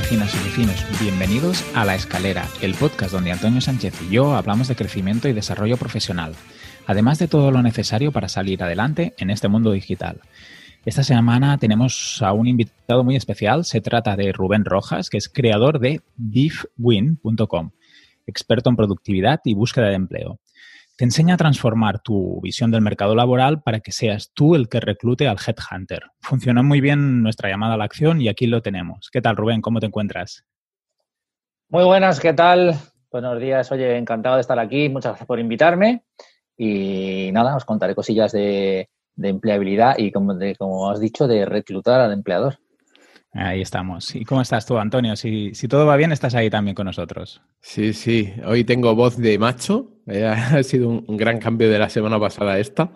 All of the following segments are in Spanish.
vecinas y bienvenidos a La Escalera, el podcast donde Antonio Sánchez y yo hablamos de crecimiento y desarrollo profesional, además de todo lo necesario para salir adelante en este mundo digital. Esta semana tenemos a un invitado muy especial, se trata de Rubén Rojas, que es creador de beefwin.com, experto en productividad y búsqueda de empleo te enseña a transformar tu visión del mercado laboral para que seas tú el que reclute al headhunter. Funcionó muy bien nuestra llamada a la acción y aquí lo tenemos. ¿Qué tal, Rubén? ¿Cómo te encuentras? Muy buenas, ¿qué tal? Buenos días, oye, encantado de estar aquí. Muchas gracias por invitarme. Y nada, os contaré cosillas de, empleabilidad y, como, como has dicho, de reclutar al empleador. Ahí estamos. ¿Y cómo estás tú, Antonio? Si, si, todo va bien, estás ahí también con nosotros. Sí, sí. Hoy tengo voz de macho. Ha sido un, gran cambio de la semana pasada esta.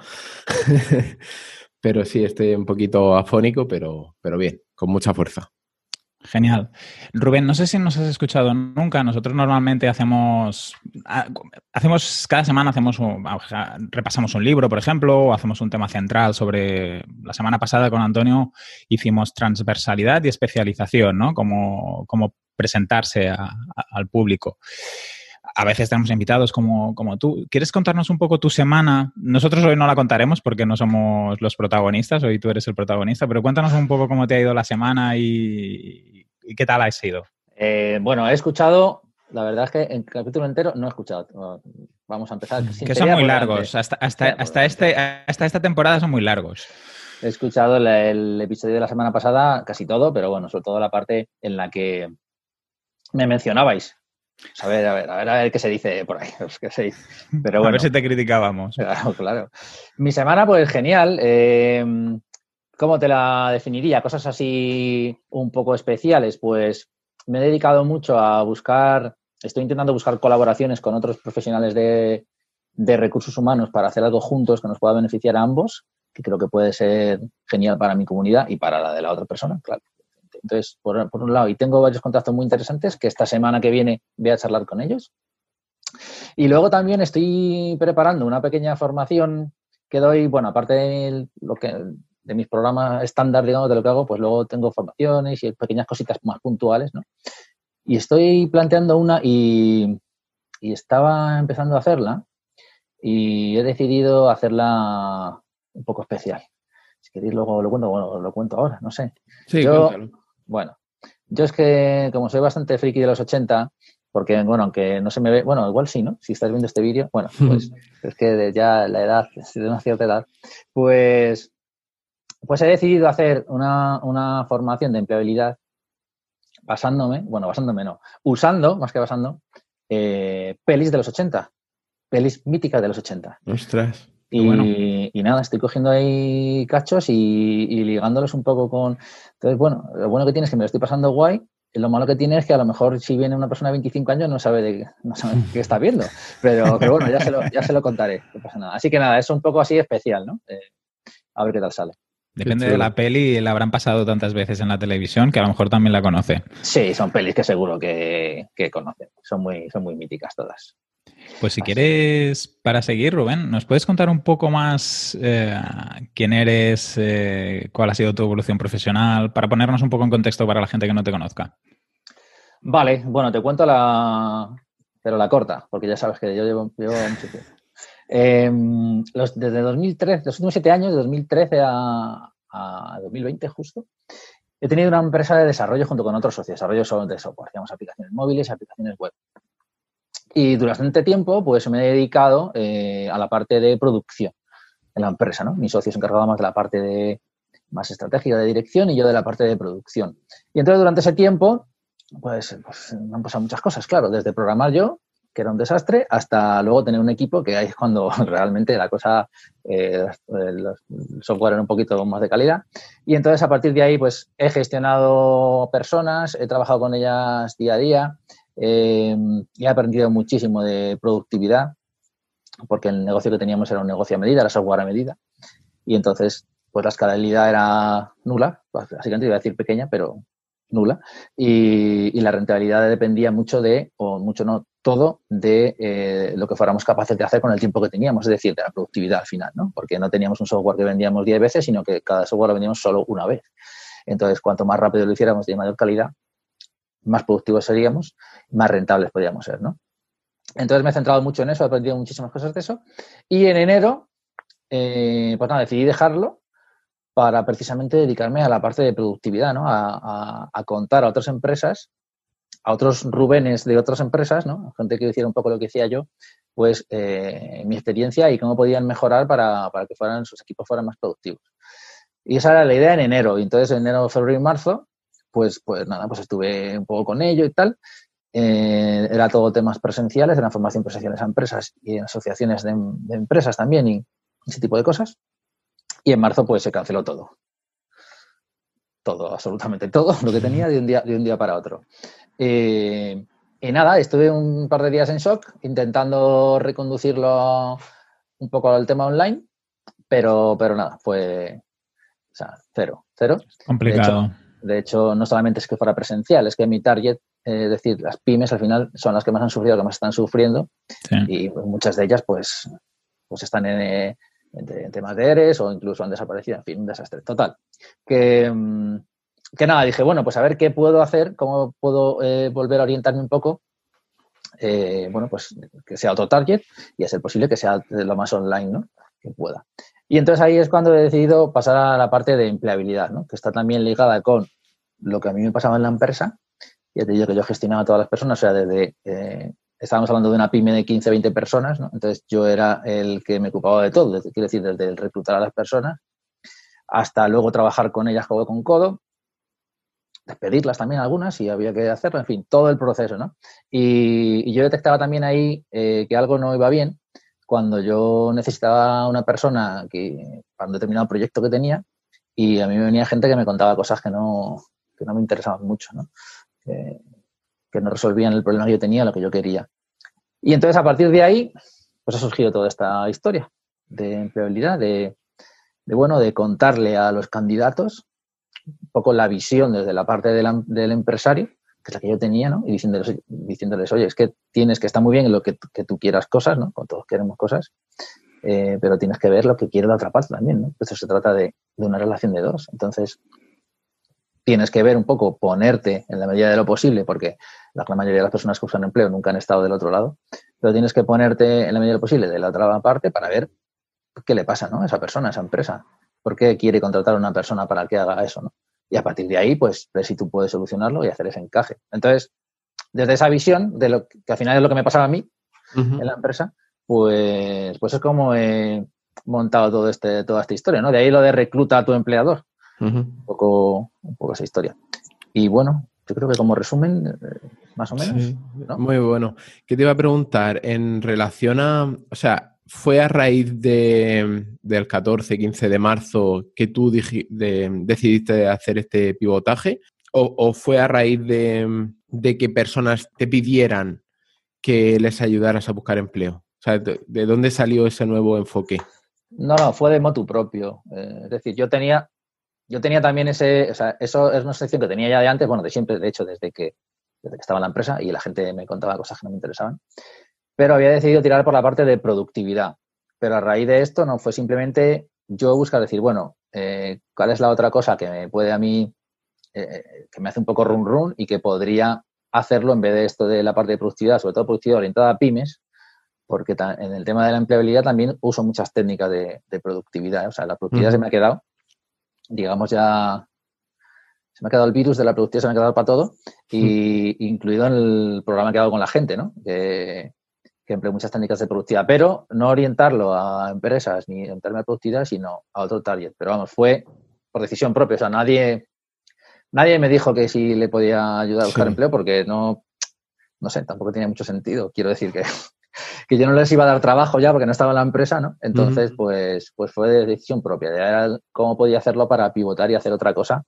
pero sí, estoy un poquito afónico, pero, pero bien, con mucha fuerza. Genial. Rubén, no sé si nos has escuchado nunca. Nosotros normalmente hacemos, ah, hacemos cada semana hacemos repasamos un libro, por ejemplo, o hacemos un tema central sobre. La semana pasada con Antonio hicimos transversalidad y especialización, ¿no? Como, presentarse al público. A veces tenemos invitados como, como tú. ¿Quieres contarnos un poco tu semana? Nosotros hoy no la contaremos porque no somos los protagonistas, hoy tú eres el protagonista, pero cuéntanos un poco cómo te ha ido la semana y, ¿Y qué tal ha sido? Eh, bueno, he escuchado, la verdad es que en capítulo entero no he escuchado. Vamos a empezar. Que son muy largos. Hasta, hasta, este, hasta esta temporada son muy largos. He escuchado el, episodio de la semana pasada, casi todo, pero bueno, sobre todo la parte en la que me mencionabais. A ver, a ver, a ver, a ver qué se dice por ahí. Pero bueno. A ver si te criticábamos. Claro, claro. Mi semana, pues genial. Eh, ¿Cómo te la definiría? Cosas así un poco especiales. Pues me he dedicado mucho a buscar, estoy intentando buscar colaboraciones con otros profesionales de, recursos humanos para hacer algo juntos que nos pueda beneficiar a ambos, que creo que puede ser genial para mi comunidad y para la de la otra persona, claro. Entonces, por, por un lado, y tengo varios contactos muy interesantes que esta semana que viene voy a charlar con ellos. Y luego también estoy preparando una pequeña formación que doy, bueno, aparte de lo que de mis programas estándar, digamos, de lo que hago, pues luego tengo formaciones y pequeñas cositas más puntuales, ¿no? Y estoy planteando una y, estaba empezando a hacerla y he decidido hacerla un poco especial. Si queréis luego lo cuento, bueno, lo cuento ahora, no sé. Sí, yo, Bueno, yo es que como soy bastante friki de los 80, porque, bueno, aunque no se me ve, bueno, igual sí, ¿no? Si estás viendo este vídeo, bueno, pues es que ya la edad, de una cierta edad, pues pues he decidido hacer una, formación de empleabilidad basándome, bueno, basándome no, usando, más que basando, eh, pelis de los 80, pelis míticas de los 80. Ostras. Y, y, nada, estoy cogiendo ahí cachos y, ligándolos un poco con... Entonces, bueno, lo bueno que tiene es que me lo estoy pasando guay. Lo malo que tiene es que a lo mejor si viene una persona de 25 años no sabe de no sabe qué está viendo. Pero, bueno, ya se, lo, ya se lo contaré. No pasa nada. Así que nada, es un poco así especial, ¿no? Eh, a ver qué tal sale. Depende de la peli, la habrán pasado tantas veces en la televisión que a lo mejor también la conoce. Sí, son pelis que seguro que, conocen. Son muy, son muy míticas todas. Pues si quieres, para seguir, Rubén, ¿nos puedes contar un poco más eh, quién eres, eh, cuál ha sido tu evolución profesional, para ponernos un poco en contexto para la gente que no te conozca? Vale, bueno, te cuento la, pero la corta, porque ya sabes que yo llevo, mucho tiempo. Em, desde 2013, los últimos siete años, de 2013 a, 2020 justo, he tenido una empresa de desarrollo junto con otros socios, desarrollo de software, digamos, aplicaciones móviles y aplicaciones web. Y durante tiempo, pues me he dedicado eh, a la parte de producción en la empresa, ¿no? Mi socio se encargaba más de la parte de más estratégica de dirección y yo de la parte de producción. Y entonces durante ese tiempo, pues, pues me han pasado muchas cosas, claro, desde programar yo, que era un desastre, hasta luego tener un equipo que ahí es cuando realmente la cosa, eh, el software era un poquito más de calidad. Y entonces a partir de ahí, pues he gestionado personas, he trabajado con ellas día a día eh, y he aprendido muchísimo de productividad, porque el negocio que teníamos era un negocio a medida, era software a medida. Y entonces pues la escalabilidad era nula, básicamente iba a decir pequeña, pero nula, y, la rentabilidad dependía mucho de, o mucho no, todo de eh, lo que fuéramos capaces de hacer con el tiempo que teníamos, es decir, de la productividad al final, ¿no? Porque no teníamos un software que vendíamos 10 veces, sino que cada software lo vendíamos solo una vez. Entonces, cuanto más rápido lo hiciéramos de mayor calidad, más productivos seríamos, más rentables podríamos ser, ¿no? Entonces me he centrado mucho en eso, he aprendido muchísimas cosas de eso. Y en enero, eh, pues nada, decidí dejarlo para precisamente dedicarme a la parte de productividad, ¿no? A, contar a otras empresas, a otros Rubenes de otras empresas, ¿no? Gente que hiciera un poco lo que decía yo, pues eh, mi experiencia y cómo podían mejorar para, que fueran sus equipos fueran más productivos. Y esa era la idea en enero. Y entonces en enero, febrero y marzo, pues, pues nada, pues estuve un poco con ello y tal. Eh, era todo temas presenciales, eran formación presenciales a empresas y en asociaciones de, empresas también y ese tipo de cosas. Y en marzo pues se canceló todo. Todo, absolutamente todo lo que tenía de un día, de un día para otro. Eh, y nada, estuve un par de días en shock intentando reconducirlo un poco al tema online, pero, pero nada, fue o sea, cero, cero. Complicado. De hecho, no solamente es que fuera presencial, es que mi target, eh, es decir, las pymes al final son las que más han sufrido, que más están sufriendo y muchas de ellas pues, pues están en, temas de ERES o incluso han desaparecido, en fin, un desastre total. Que, mm, que nada, dije, bueno, pues a ver qué puedo hacer, cómo puedo eh, volver a orientarme un poco eh, bueno, pues que sea otro target y a ser posible que sea lo más online, ¿no? Que pueda. Y entonces ahí es cuando he decidido pasar a la parte de empleabilidad, ¿no? que está también ligada con lo que a mí me pasaba en la empresa. Ya te digo que yo gestionaba a todas las personas, o sea, desde, eh, estábamos hablando de una pyme de 15, 20 personas, ¿no? entonces yo era el que me ocupaba de todo, quiero decir, desde el reclutar a las personas hasta luego trabajar con ellas codo con codo, despedirlas también algunas si había que hacerlo, en fin, todo el proceso, ¿no? Y, yo detectaba también ahí eh, que algo no iba bien cuando yo necesitaba una persona que, para un determinado proyecto que tenía y a mí me venía gente que me contaba cosas que no, que no me interesaban mucho, ¿no? Que, no resolvían el problema que yo tenía, lo que yo quería. Y entonces a partir de ahí, pues ha surgido toda esta historia de empleabilidad, de, bueno, de contarle a los candidatos un poco la visión desde la parte del empresario que es la que yo tenía, ¿no? Y diciéndoles, diciéndoles oye, es que tienes que estar muy bien en lo que, tú quieras cosas, ¿no? Todos queremos cosas, eh, pero tienes que ver lo que quiere la otra parte también, ¿no? Eso se trata de, una relación de dos. Entonces, tienes que ver un poco, ponerte en la medida de lo posible, porque la mayoría de las personas que usan empleo nunca han estado del otro lado, pero tienes que ponerte en la medida de lo posible de la otra parte para ver qué le pasa, ¿no? A esa persona, a esa empresa. ¿Por qué quiere contratar a una persona para que haga eso, ¿no? Y a partir de ahí, pues ver si tú puedes solucionarlo y hacer ese encaje. Entonces, desde esa visión, de lo que al final es lo que me pasaba a mí en la empresa, pues, pues es como he montado todo este, toda esta historia, ¿no? De ahí lo de recluta a tu empleador. un, poco, un poco esa historia. Y bueno, yo creo que como resumen, eh, más o menos. Muy bueno. ¿Qué te iba a preguntar? En relación a, o sea, ¿Fue a raíz de, del 14-15 de marzo que tú decidiste hacer este pivotaje? ¿O, fue a raíz de, que personas te pidieran que les ayudaras a buscar empleo? O sea, ¿de, dónde salió ese nuevo enfoque? No, no, fue de motu propio. Eh, es decir, yo tenía, yo tenía también ese, o sea, eso es una sección que tenía ya de antes, bueno, de siempre, de hecho, desde que, desde que estaba en la empresa y la gente me contaba cosas que no me interesaban pero había decidido tirar por la parte de productividad. Pero a raíz de esto no fue simplemente yo buscar decir, bueno, eh, ¿cuál es la otra cosa que me puede a mí, eh, que me hace un poco run run y que podría hacerlo en vez de esto de la parte de productividad, sobre todo productividad orientada a pymes, porque en el tema de la empleabilidad también uso muchas técnicas de, productividad. O sea, la productividad se me ha quedado, digamos ya, se me ha quedado el virus de la productividad, se me ha quedado para todo, y incluido en el programa que hago con la gente, ¿no? Que, empleo muchas técnicas de productividad, pero no orientarlo a empresas ni en términos de productividad, sino a otro target. Pero vamos, fue por decisión propia. O sea, nadie, nadie me dijo que si le podía ayudar a buscar empleo porque no, no sé, tampoco tenía mucho sentido. Quiero decir que, que yo no les iba a dar trabajo ya porque no estaba en la empresa, ¿no? Entonces, pues, pues fue de decisión propia. De cómo podía hacerlo para pivotar y hacer otra cosa.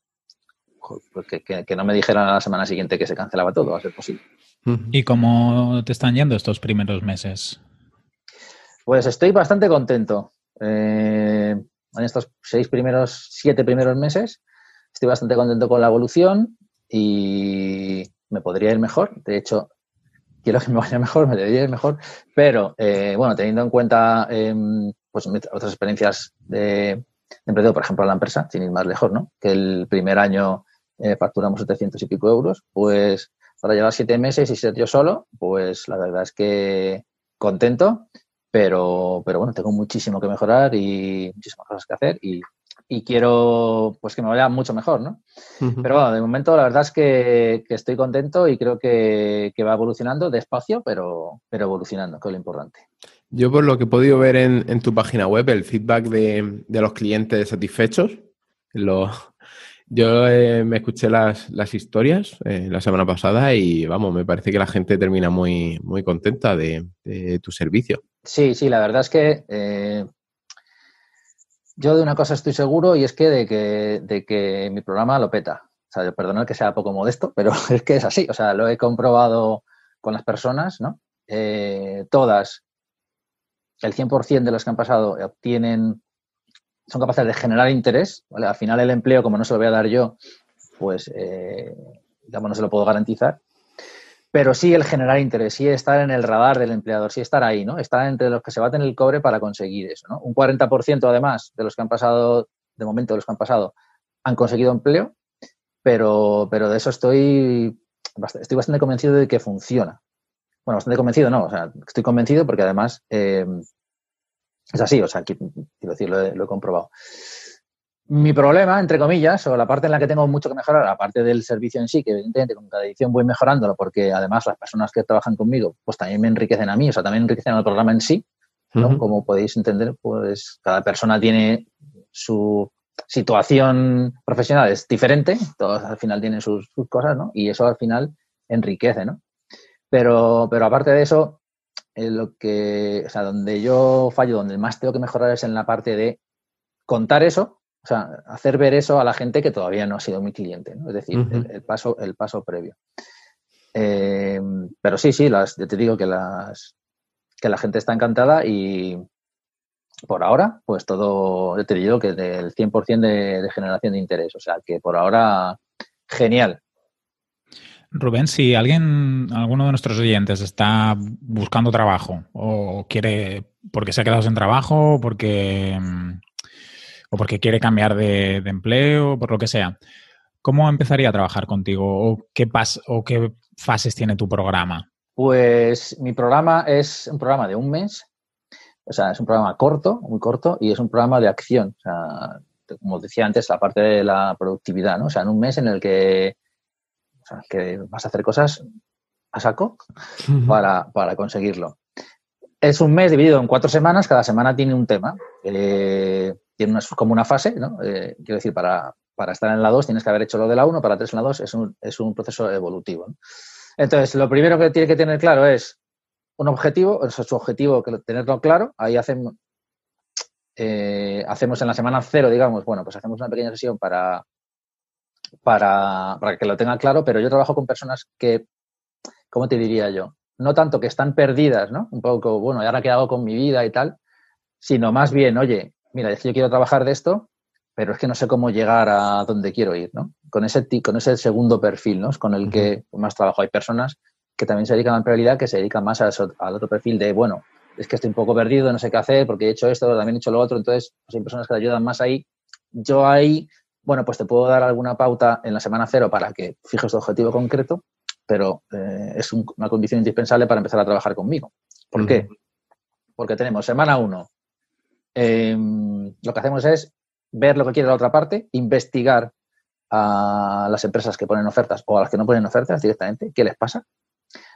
Pues que, que no me dijeran a la semana siguiente que se cancelaba todo, va a ser posible. ¿Y cómo te están yendo estos primeros meses? Pues estoy bastante contento. Eh, en estos seis primeros, siete primeros meses, estoy bastante contento con la evolución y me podría ir mejor. De hecho, quiero que me vaya mejor, me debería ir mejor, pero eh, bueno, teniendo en cuenta em, pues, otras experiencias de, emprendedor, por ejemplo, la empresa, sin ir más lejos, ¿no? Que el primer año eh, facturamos 700 y pico euros, pues para llevar siete meses y ser yo solo, pues la verdad es que contento, pero, pero bueno, tengo muchísimo que mejorar y muchísimas cosas que hacer y, quiero pues que me vaya mucho mejor, ¿no? Pero bueno, de momento la verdad es que, estoy contento y creo que, va evolucionando despacio, pero, pero evolucionando, que es lo importante. Yo por lo que he podido ver en, tu página web, el feedback de, de los clientes satisfechos, lo, yo eh, me escuché las, historias eh, la semana pasada y vamos, me parece que la gente termina muy, muy contenta de, tu servicio. Sí, sí, la verdad es que eh, yo de una cosa estoy seguro y es que de, que de que mi programa lo peta. O sea, perdonad que sea poco modesto, pero es que es así. O sea, lo he comprobado con las personas, ¿no? todas, el 100% de los que han pasado obtienen son capaces de generar interés, ¿vale? Al final el empleo, como no se lo voy a dar yo, pues, eh, digamos, no se lo puedo garantizar. Pero sí el generar interés, sí estar en el radar del empleador, sí estar ahí, ¿no? Estar entre los que se baten el cobre para conseguir eso, ¿no? Un 40% además de los que han pasado, de momento de los que han pasado, han conseguido empleo, pero, pero de eso estoy, estoy bastante convencido de que funciona. Bueno, bastante convencido, no, o sea, estoy convencido porque además eh, es así, o sea, quiero decir, lo he, comprobado. Mi problema, entre comillas, o la parte en la que tengo mucho que mejorar, aparte del servicio en sí, que evidentemente con cada edición voy mejorándolo, porque además las personas que trabajan conmigo, pues también me enriquecen a mí, o sea, también enriquecen al programa en sí, ¿no? Como podéis entender, pues cada persona tiene su situación profesional es diferente, todos al final tienen sus, sus, cosas, ¿no? Y eso al final enriquece, ¿no? Pero, pero aparte de eso, lo que, o sea, donde yo fallo, donde más tengo que mejorar es en la parte de contar eso, o sea, hacer ver eso a la gente que todavía no ha sido mi cliente, ¿no? Es decir, el, paso, el paso previo. Eh, pero sí, sí, las, yo te digo que las que la gente está encantada y por ahora, pues todo, yo te digo que del 100% de, de generación de interés. O sea, que por ahora, genial. Rubén, si alguien, alguno de nuestros oyentes está buscando trabajo o quiere, porque se ha quedado sin trabajo, porque, mm, o porque quiere cambiar de, empleo, por lo que sea, ¿cómo empezaría a trabajar contigo o qué, pas, o qué fases tiene tu programa? Pues mi programa es un programa de un mes, o sea, es un programa corto, muy corto, y es un programa de acción. O sea, como decía antes, la parte de la productividad, ¿no? O sea, en un mes en el que o sea, que vas a hacer cosas a saco para, conseguirlo. Es un mes dividido en cuatro semanas, cada semana tiene un tema. Eh, tiene como una fase, ¿no? Eh, quiero decir, para, estar en la 2 tienes que haber hecho lo de la 1, para 3 en la 2 es un, es un proceso evolutivo. Entonces, lo primero que tiene que tener claro es un objetivo, es su objetivo, que tenerlo claro. Ahí hacemos, eh, hacemos en la semana cero, digamos, bueno, pues hacemos una pequeña sesión para, para, que lo tenga claro, pero yo trabajo con personas que, ¿cómo te diría yo? No tanto que están perdidas, ¿no? Un poco, bueno, ¿y ahora qué hago con mi vida y tal? Sino más bien, oye, mira, es que yo quiero trabajar de esto, pero es que no sé cómo llegar a donde quiero ir, ¿no? Con ese, con ese segundo perfil, ¿no? con el que más trabajo. Hay personas que también se dedican a la empleabilidad, que se dedican más al otro perfil de, bueno, es que estoy un poco perdido, no sé qué hacer, porque he hecho esto, también he hecho lo otro, entonces pues hay personas que te ayudan más ahí. Yo ahí bueno, pues te puedo dar alguna pauta en la semana cero para que fijes tu objetivo concreto, pero eh, es una condición indispensable para empezar a trabajar conmigo. ¿Por qué? Porque tenemos semana uno. Em, lo que hacemos es ver lo que quiere la otra parte, investigar a las empresas que ponen ofertas o a las que no ponen ofertas directamente, qué les pasa.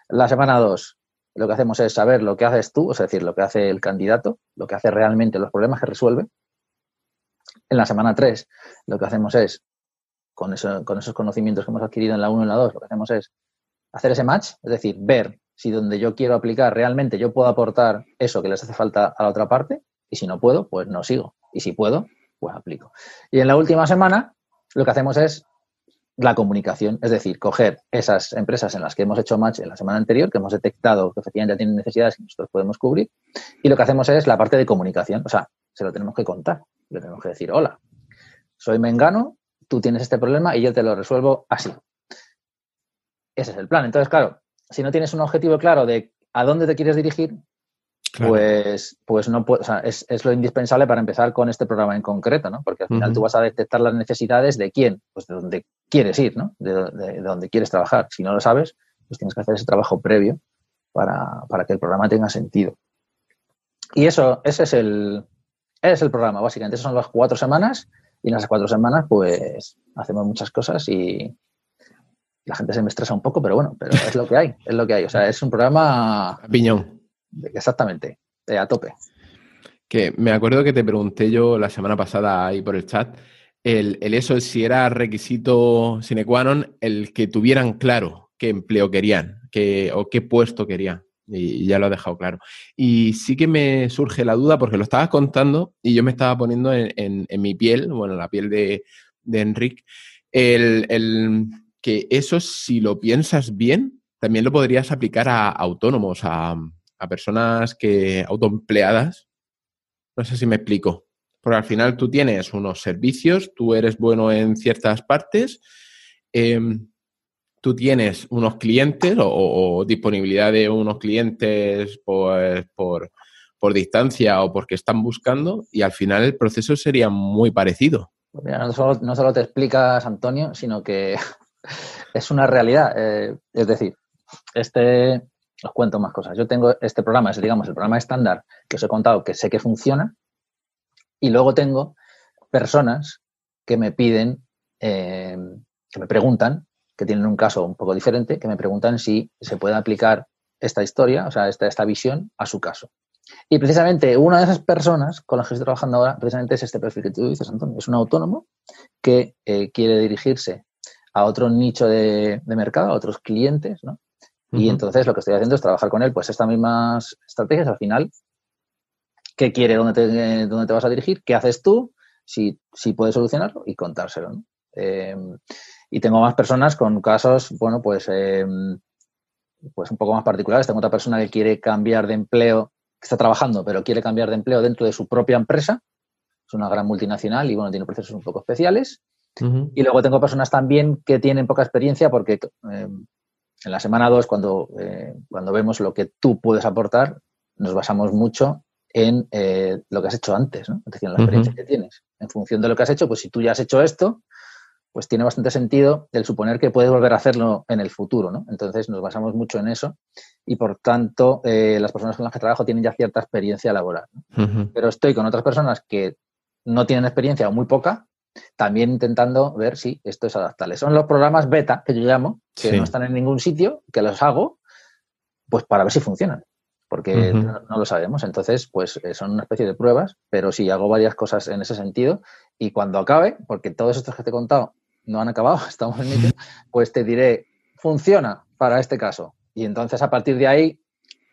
La semana dos, lo que hacemos es saber lo que haces tú, es decir, lo que hace el candidato, lo que hace realmente, los problemas que resuelve. En la semana 3 lo que hacemos es, con, esos conocimientos que hemos adquirido en la 1 y en la 2, lo que hacemos es hacer ese match, es decir, ver si donde yo quiero aplicar realmente yo puedo aportar eso que les hace falta a la otra parte y si no puedo, pues no sigo. Y si puedo, pues aplico. Y en la última semana lo que hacemos es la comunicación, es decir, coger esas empresas en las que hemos hecho match en la semana anterior, que hemos detectado que efectivamente tienen necesidades que nosotros podemos cubrir, y lo que hacemos es la parte de comunicación, o sea, se lo tenemos que contar. Le tenemos que decir, hola, soy Mengano, tú tienes este problema y yo te lo resuelvo así. Ese es el plan. Entonces, claro, si no tienes un objetivo claro de a dónde te quieres dirigir, pues, pues no o sea, es, lo indispensable para empezar con este programa en concreto, ¿no? Porque al final tú vas a detectar las necesidades de quién, pues de dónde quieres ir, ¿no? De, de, dónde quieres trabajar. Si no lo sabes, pues tienes que hacer ese trabajo previo para, para que el programa tenga sentido. Y eso, ese es el, es el programa, básicamente. Esas son las cuatro semanas y en esas cuatro semanas, pues, hacemos muchas cosas y la gente se me estresa un poco, pero bueno, pero es lo que hay, es lo que hay. O sea, es un programa... Piñón. Exactamente, a tope. Que me acuerdo que te pregunté yo la semana pasada ahí por el chat, el, el eso, si era requisito sine qua non el que tuvieran claro qué empleo querían qué, o qué puesto querían y ya lo ha dejado claro. Y sí que me surge la duda porque lo estabas contando y yo me estaba poniendo en, mi piel, bueno, la piel de, de Enric, el, que eso si lo piensas bien, también lo podrías aplicar a autónomos, a, personas que autoempleadas. No sé si me explico. Porque al final tú tienes unos servicios, tú eres bueno en ciertas partes. Em, tú tienes unos clientes o, disponibilidad de unos clientes pues, por, distancia o porque están buscando y al final el proceso sería muy parecido. Pues no, solo, te explicas, Antonio, sino que es una realidad. Eh, es decir, este, os cuento más cosas. Yo tengo este programa, es digamos el programa estándar que os he contado que sé que funciona y luego tengo personas que me piden, eh, que me preguntan que tienen un caso un poco diferente, que me preguntan si se puede aplicar esta historia, o sea, esta, esta visión a su caso. Y precisamente una de esas personas con las que estoy trabajando ahora, precisamente es este perfil que tú dices, Antonio. Es un autónomo que eh, quiere dirigirse a otro nicho de, mercado, a otros clientes, ¿no? Y entonces lo que estoy haciendo es trabajar con él, pues estas mismas estrategias al final. ¿Qué quiere? ¿Dónde te, dónde te vas a dirigir? ¿Qué haces tú? Si, si puedes solucionarlo y contárselo. ¿no? Eh, y tengo más personas con casos, bueno, pues, em, pues un poco más particulares. Tengo otra persona que quiere cambiar de empleo, que está trabajando, pero quiere cambiar de empleo dentro de su propia empresa. Es una gran multinacional y, bueno, tiene procesos un poco especiales. Y luego tengo personas también que tienen poca experiencia porque em, en la semana 2, cuando, eh, cuando vemos lo que tú puedes aportar, nos basamos mucho en eh, lo que has hecho antes, ¿no? Es decir, en la experiencia que tienes. En función de lo que has hecho, pues si tú ya has hecho esto, pues tiene bastante sentido el suponer que puedes volver a hacerlo en el futuro, ¿no? Entonces nos basamos mucho en eso y por tanto eh, las personas con las que trabajo tienen ya cierta experiencia laboral. Pero estoy con otras personas que no tienen experiencia o muy poca, también intentando ver si esto es adaptable. Son los programas beta que yo llamo, que no están en ningún sitio, que los hago, pues para ver si funcionan porque no, lo sabemos. Entonces, pues eh, son una especie de pruebas, pero sí hago varias cosas en ese sentido y cuando acabe, porque todos estos que te he contado no han acabado, estamos en ello, pues te diré, funciona para este caso. Y entonces a partir de ahí,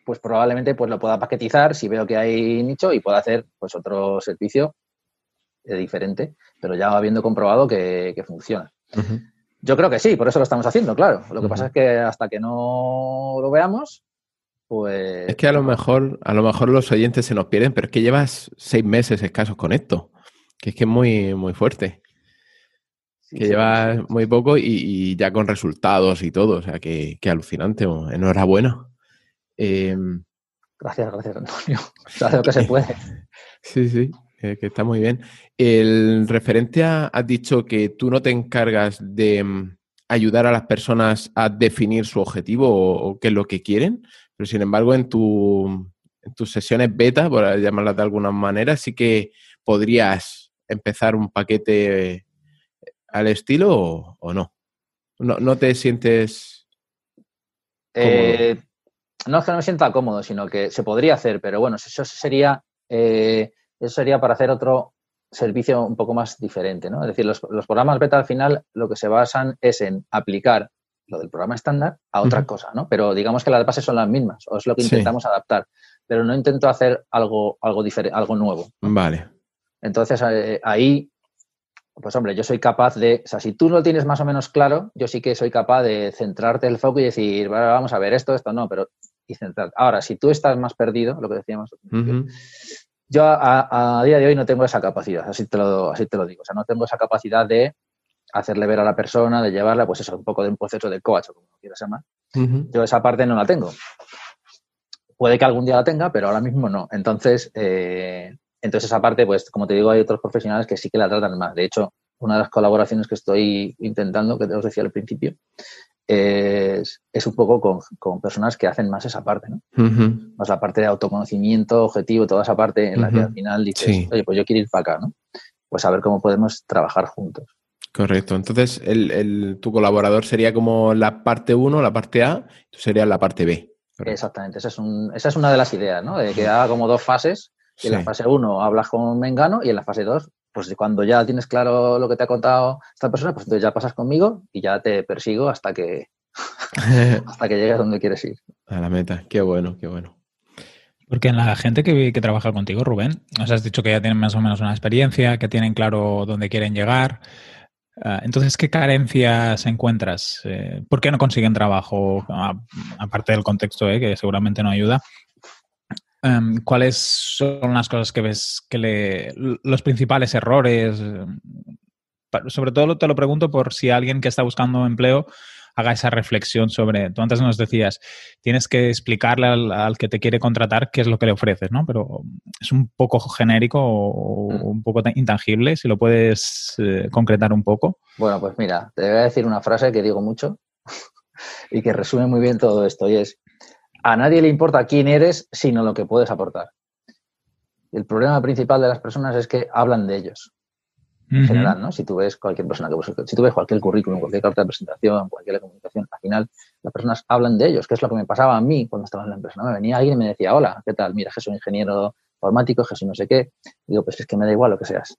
pues probablemente pues lo pueda paquetizar si veo que hay nicho y pueda hacer pues otro servicio diferente, pero ya habiendo comprobado que, funciona. Yo creo que sí, por eso lo estamos haciendo, claro. Lo que pasa es que hasta que no lo veamos, pues... Es que a lo mejor, a lo mejor los oyentes se nos pierden, pero es que llevas seis meses escasos con esto, que es que es muy, muy fuerte que lleva muy poco y, ya con resultados y todo, o sea, que, alucinante, enhorabuena. Em, gracias, gracias, Antonio. Se lo que se puede. sí, sí, que está muy bien. El referente a, has dicho que tú no te encargas de mm, ayudar a las personas a definir su objetivo o, qué es lo que quieren, pero sin embargo en, tu, en tus sesiones beta, por llamarlas de alguna manera, sí que podrías empezar un paquete al estilo o, no? no? te sientes eh, no es que no me sienta cómodo, sino que se podría hacer, pero bueno, eso sería, eh, eso sería para hacer otro servicio un poco más diferente, ¿no? Es decir, los, programas beta al final lo que se basan es en aplicar lo del programa estándar a otra cosa, ¿no? Pero digamos que las bases son las mismas, o es lo que intentamos adaptar, pero no intento hacer algo, algo diferente, algo nuevo. Vale. Entonces eh, ahí pues hombre, yo soy capaz de, o sea, si tú no lo tienes más o menos claro, yo sí que soy capaz de centrarte el foco y decir, vamos a ver esto, esto no, pero y centrar. Ahora, si tú estás más perdido, lo que decíamos, Yo a, día de hoy no tengo esa capacidad, así te, lo, así te lo digo. O sea, no tengo esa capacidad de hacerle ver a la persona, de llevarla, pues eso, un poco de un proceso de coach, como quieras llamar. Yo esa parte no la tengo. Puede que algún día la tenga, pero ahora mismo no. Entonces, eh, entonces esa parte, pues como te digo, hay otros profesionales que sí que la tratan más. De hecho, una de las colaboraciones que estoy intentando, que te os decía al principio, es, un poco con, personas que hacen más esa parte, ¿no? Más la parte de autoconocimiento, objetivo, toda esa parte en la que al final dices, oye, pues yo quiero ir para acá, ¿no? Pues a ver cómo podemos trabajar juntos. Correcto. Entonces, el, tu colaborador sería como la parte 1, la parte A, tú serías la parte B. Exactamente. Esa es, esa es una de las ideas, ¿no? De que haga como dos fases. En la fase 1 hablas con Mengano y en la fase 2 pues cuando ya tienes claro lo que te ha contado esta persona, pues entonces ya pasas conmigo y ya te persigo hasta que hasta que llegues donde quieres ir. A la meta, qué bueno, qué bueno. Porque en la gente que, que trabaja contigo, Rubén, nos has dicho que ya tienen más o menos una experiencia, que tienen claro dónde quieren llegar. Ah, entonces, ¿qué carencias encuentras? Eh, ¿Por qué no consiguen trabajo? Ah, aparte del contexto, eh, que seguramente no ayuda. Em, ¿Cuáles son las cosas que ves que le, los principales errores? Sobre todo te lo pregunto por si alguien que está buscando empleo haga esa reflexión sobre, tú antes nos decías, tienes que explicarle al, que te quiere contratar qué es lo que le ofreces, ¿no? Pero es un poco genérico o mm. un poco intangible, si lo puedes eh, concretar un poco. Bueno, pues mira, te voy a decir una frase que digo mucho y que resume muy bien todo esto y es, a nadie le importa quién eres, sino lo que puedes aportar. El problema principal de las personas es que hablan de ellos. En general, ¿no? Si tú ves cualquier persona que si tú ves cualquier currículum, cualquier carta de presentación, cualquier comunicación, al final las personas hablan de ellos, que es lo que me pasaba a mí cuando estaba en la empresa. Me venía alguien y me decía, hola, ¿qué tal? Mira, que soy ingeniero informático, que soy no sé qué. digo, pues es que me da igual lo que seas.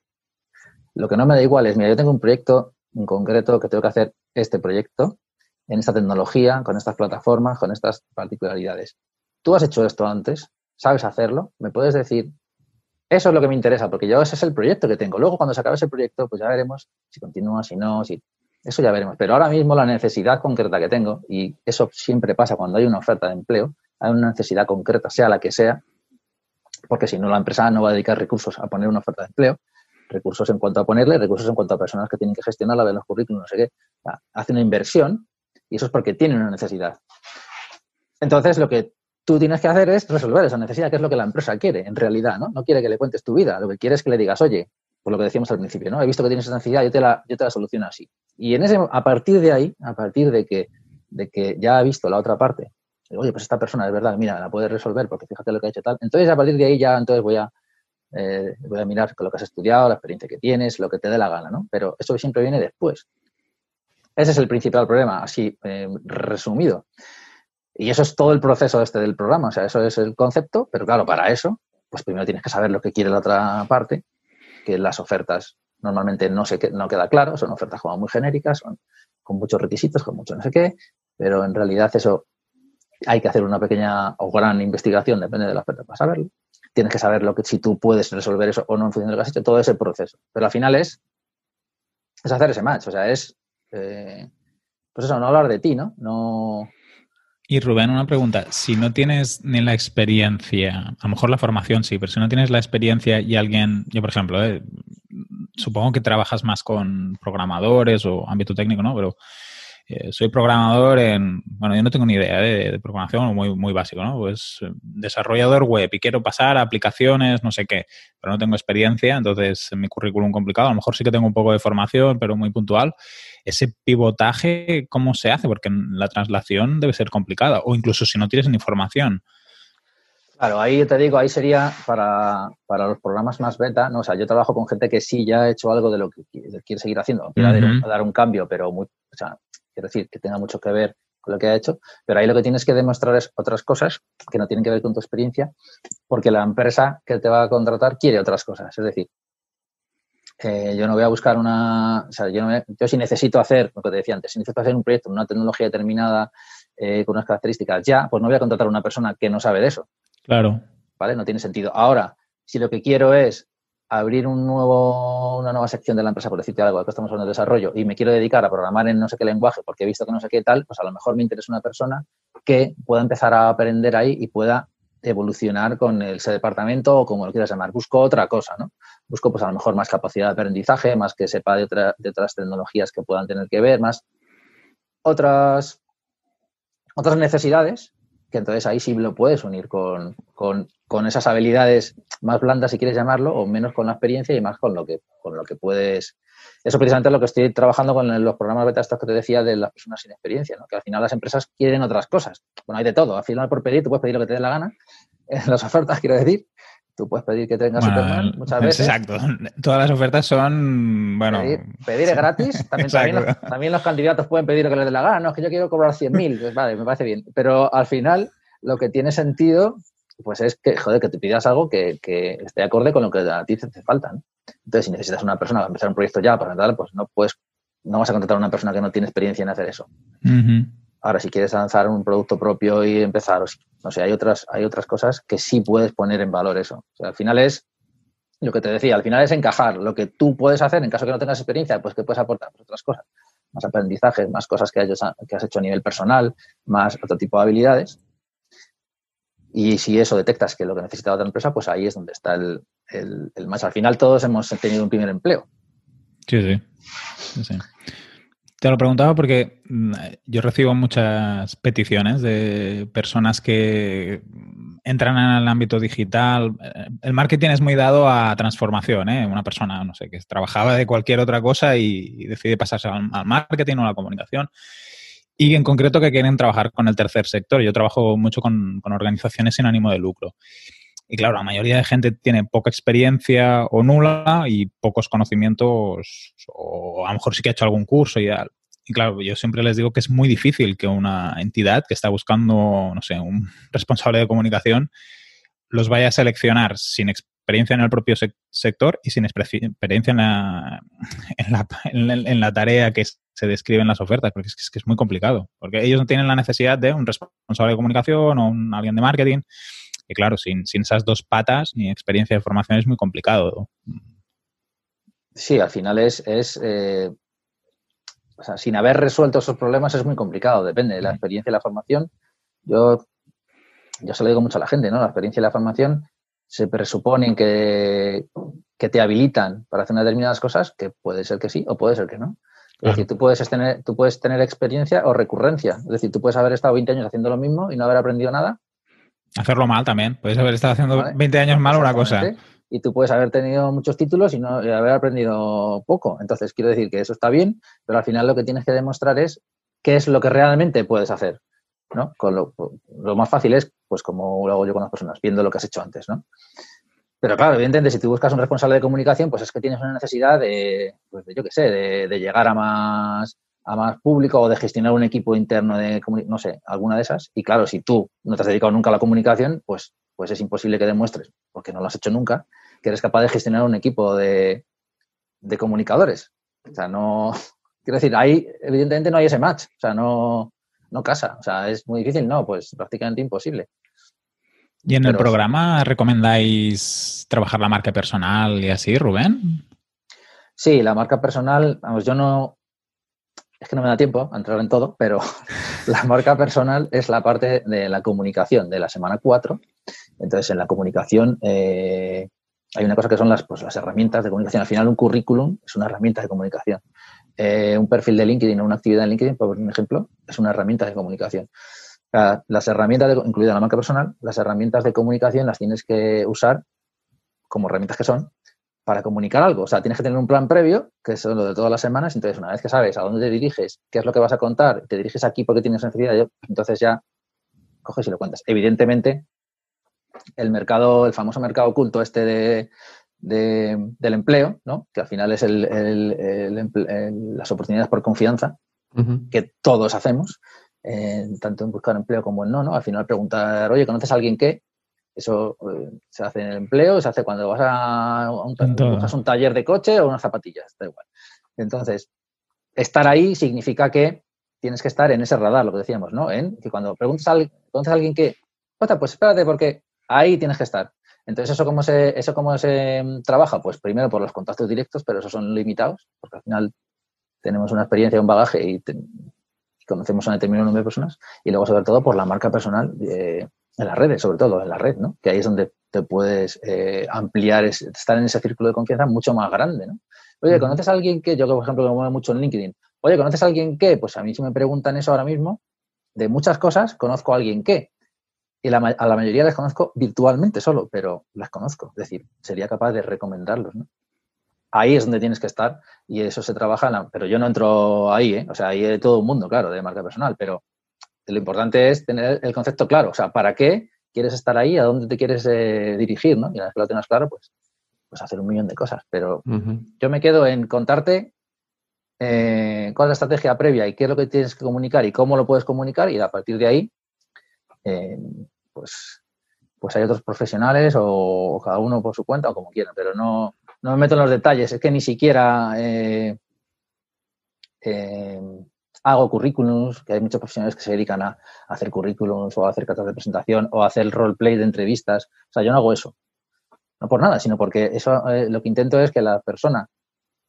Lo que no me da igual es, mira, yo tengo un proyecto en concreto que tengo que hacer este proyecto en esta tecnología, con estas plataformas, con estas particularidades. Tú has hecho esto antes, sabes hacerlo, me puedes decir, eso es lo que me interesa, porque yo ese es el proyecto que tengo. Luego, cuando se acabe ese proyecto, pues ya veremos si continúa, si no, si... Eso ya veremos. Pero ahora mismo la necesidad concreta que tengo, y eso siempre pasa cuando hay una oferta de empleo, hay una necesidad concreta, sea la que sea, porque si no la empresa no va a dedicar recursos a poner una oferta de empleo, recursos en cuanto a ponerle, recursos en cuanto a personas que tienen que gestionarla, ver los currículos, no sé qué. Hace una inversión y eso es porque tienen una necesidad. Entonces, lo que tú tienes que hacer es resolver esa necesidad, que es lo que la empresa quiere, en realidad, ¿no? No quiere que le cuentes tu vida, lo que quiere es que le digas, oye, por lo que decíamos al principio, ¿no? He visto que tienes esa necesidad, yo te la, yo te la soluciono así. Y en ese, a partir de ahí, a partir de que, de que ya ha visto la otra parte, oye, pues esta persona es verdad, mira, la puede resolver porque fíjate lo que ha hecho tal. Entonces, a partir de ahí ya entonces voy a, eh, voy a mirar lo que has estudiado, la experiencia que tienes, lo que te dé la gana, ¿no? Pero eso siempre viene después. Ese es el principal problema, así eh, resumido. Y eso es todo el proceso este del programa, o sea, eso es el concepto, pero claro, para eso, pues primero tienes que saber lo que quiere la otra parte, que las ofertas normalmente no, se, no queda claro, son ofertas como muy genéricas, son con muchos requisitos, con mucho no sé qué, pero en realidad eso hay que hacer una pequeña o gran investigación, depende de la oferta para saberlo. Tienes que saber lo que si tú puedes resolver eso o no en función de lo que has hecho, todo ese proceso. Pero al final es, es hacer ese match, o sea, es eh, pues eso, no hablar de ti, ¿no? No. Y Rubén, una pregunta. Si no tienes ni la experiencia, a lo mejor la formación sí, pero si no tienes la experiencia y alguien, yo por ejemplo, eh, supongo que trabajas más con programadores o ámbito técnico, ¿no? Pero eh, soy programador en, bueno, yo no tengo ni idea de, programación, muy, muy básico, ¿no? Pues eh, desarrollador web y quiero pasar a aplicaciones, no sé qué, pero no tengo experiencia, entonces en mi currículum complicado, a lo mejor sí que tengo un poco de formación, pero muy puntual. Ese pivotaje, ¿cómo se hace? Porque la traslación debe ser complicada, o incluso si no tienes ni formación. Claro, ahí te digo, ahí sería para, los programas más beta, ¿no? O sea, yo trabajo con gente que sí ya ha hecho algo de lo que quiere seguir haciendo, quiere dar, un cambio, pero muy, o sea, quiero decir, que tenga mucho que ver con lo que ha hecho, pero ahí lo que tienes que demostrar es otras cosas que no tienen que ver con tu experiencia, porque la empresa que te va a contratar quiere otras cosas. Es decir, eh, yo no voy a buscar una, o sea, yo, no yo si necesito hacer, lo que te decía antes, si necesito hacer un proyecto, una tecnología determinada eh, con unas características ya, pues no voy a contratar a una persona que no sabe de eso. Claro. ¿Vale? No tiene sentido. Ahora, si lo que quiero es abrir una nueva sección de la empresa, por decirte algo, que estamos hablando de desarrollo, y me quiero dedicar a programar en no sé qué lenguaje porque he visto que no sé qué tal, pues a lo mejor me interesa una persona que pueda empezar a aprender ahí y pueda evolucionar con ese departamento o como lo quieras llamar. Busco otra cosa, ¿no? Busco, pues a lo mejor más capacidad de aprendizaje, más que sepa de, de otras tecnologías que puedan tener que ver, más otras, otras necesidades, que entonces ahí sí lo puedes unir con, con, esas habilidades más blandas, si quieres llamarlo, o menos con la experiencia y más con lo que, con lo que puedes eso precisamente es lo que estoy trabajando con los programas beta estos que te decía de las personas sin experiencia, ¿no? que al final las empresas quieren otras cosas. Bueno, hay de todo. Al final, por pedir, tú puedes pedir lo que te dé la gana. En las ofertas, quiero decir, tú puedes pedir que tengas Superman muchas veces. Exacto. Todas las ofertas son, bueno... Pedir, es gratis. También, los, candidatos pueden pedir lo que les dé la gana. No, es que yo quiero cobrar 100.000. Pues vale, me parece bien. Pero al final, lo que tiene sentido, pues es que, joder, que te pidas algo que, que esté acorde con lo que a ti te, te falta. ¿no? Entonces, si necesitas una persona para empezar un proyecto ya, para tal, pues no puedes, no vas a contratar a una persona que no tiene experiencia en hacer eso. Ahora, si quieres lanzar un producto propio y empezar, no sé, hay otras, hay otras cosas que sí puedes poner en valor eso. O sea, al final es lo que te decía, al final es encajar lo que tú puedes hacer en caso que no tengas experiencia, pues que puedes aportar pues, otras cosas, más aprendizajes, más cosas que, que has hecho a nivel personal, más otro tipo de habilidades y si eso detectas que lo que necesita otra empresa, pues ahí es donde está el, más. Al final todos hemos tenido un primer empleo. Sí, sí. Te lo preguntaba porque mm, yo recibo muchas peticiones de personas que entran en el ámbito digital. El marketing es muy dado a transformación, ¿eh? Una persona, no sé, que trabajaba de cualquier otra cosa y, decide pasarse al, al marketing o a la comunicación y en concreto que quieren trabajar con el tercer sector. Yo trabajo mucho con, organizaciones sin ánimo de lucro. Y claro, la mayoría de gente tiene poca experiencia o nula y pocos conocimientos, o a lo mejor sí que ha hecho algún curso y tal. Y claro, yo siempre les digo que es muy difícil que una entidad que está buscando, no sé, un responsable de comunicación, los vaya a seleccionar sin experiencia en el propio sector y sin experiencia en la, en la, tarea que se describe en las ofertas, porque es que, es muy complicado, porque ellos no tienen la necesidad de un responsable de comunicación o un, alguien de marketing, y claro, sin, sin esas dos patas ni experiencia de formación es muy complicado. Sí, al final es, es eh, o sea, sin haber resuelto esos problemas es muy complicado, depende de la experiencia y la formación. Yo, yo se lo digo mucho a la gente, ¿no? La experiencia y la formación se presuponen que, que, te habilitan para hacer determinadas cosas, que puede ser que sí o puede ser que no. Es decir, tú puedes, tener, tú puedes tener experiencia o recurrencia. Es decir, tú puedes haber estado 20 años haciendo lo mismo y no haber aprendido nada. Hacerlo mal también. Puedes haber estado haciendo 20 años mal una cosa. Y tú puedes haber tenido muchos títulos y no haber aprendido poco. Entonces, quiero decir que eso está bien, pero al final lo que tienes que demostrar es qué es lo que realmente puedes hacer. ¿No? Con lo, más fácil es, pues como lo hago yo con las personas, viendo lo que has hecho antes, ¿no? Pero claro, evidentemente, si tú buscas un responsable de comunicación, pues es que tienes una necesidad de, pues yo qué sé, de, llegar a más, a más público o de gestionar un equipo interno de, no sé, alguna de esas. Y claro, si tú no te has dedicado nunca a la comunicación, pues, pues es imposible que demuestres, porque no lo has hecho nunca, que eres capaz de gestionar un equipo de, de comunicadores. O sea, no, quiero decir, ahí evidentemente no hay ese match. O sea, no, no casa. O sea, es muy difícil, no, pues prácticamente imposible. ¿Y en el programa recomendáis trabajar la marca personal y así, Rubén? Sí, la marca personal, vamos, yo no, es que no me da tiempo a entrar en todo, pero la marca personal es la parte de la comunicación de la semana 4. Entonces, en la comunicación eh, hay una cosa que son las, pues, las herramientas de comunicación. Al final, un currículum es una herramienta de comunicación. Eh, un perfil de LinkedIn o una actividad en LinkedIn, por ejemplo, es una herramienta de comunicación. Las herramientas, de, incluida la marca personal, las herramientas de comunicación las tienes que usar como herramientas que son para comunicar algo. O sea, tienes que tener un plan previo, que es lo de todas las semanas. Entonces, una vez que sabes a dónde te diriges, qué es lo que vas a contar, te diriges aquí porque tienes necesidad, entonces ya coges y lo cuentas. Evidentemente, el mercado, el famoso mercado oculto este de, del empleo, ¿no? que al final es las oportunidades por confianza que todos hacemos, tanto en buscar empleo como en no, ¿no? Al final preguntar, oye, ¿conoces a alguien que? Eso eh, se hace en el empleo, se hace cuando vas a un, un taller de coche o unas zapatillas, da igual. Entonces, estar ahí significa que tienes que estar en ese radar, lo que decíamos, ¿no? En que cuando preguntas a, ¿conoces a alguien que? Pues espérate, porque ahí tienes que estar. Entonces, ¿eso cómo, se, ¿eso cómo se mm, trabaja? Pues primero por los contactos directos, pero esos son limitados, porque al final tenemos una experiencia, un bagaje y conocemos a un determinado número de personas. Y luego, sobre todo, por la marca personal. en las redes, sobre todo en la red, ¿no? Que ahí es donde te puedes eh, ampliar, estar en ese círculo de confianza mucho más grande, ¿no? Oye, ¿conoces a alguien que, yo por ejemplo me muevo mucho en LinkedIn, oye, ¿conoces a alguien que? Pues a mí si me preguntan eso ahora mismo, de muchas cosas, conozco a alguien que. Y a la mayoría les conozco virtualmente solo, pero las conozco. Es decir, sería capaz de recomendarlos, ¿no? Ahí es donde tienes que estar y eso se trabaja, pero yo no entro ahí, ¿eh? O sea, ahí hay todo un mundo, claro, de marca personal, pero lo importante es tener el concepto claro, o sea, ¿para qué quieres estar ahí? ¿A dónde te quieres eh, dirigir? ¿no? Y una vez que lo tengas claro, pues, pues hacer un millón de cosas. Pero yo me quedo en contarte eh, cuál es la estrategia previa y qué es lo que tienes que comunicar y cómo lo puedes comunicar y a partir de ahí, eh, pues, pues hay otros profesionales o, cada uno por su cuenta o como quiera, pero no, no me meto en los detalles, es que ni siquiera hago currículums, que hay muchos profesionales que se dedican a, hacer currículums o a hacer cartas de presentación o a hacer roleplay de entrevistas. O sea, yo no hago eso. No por nada, sino porque eso eh, lo que intento es que la persona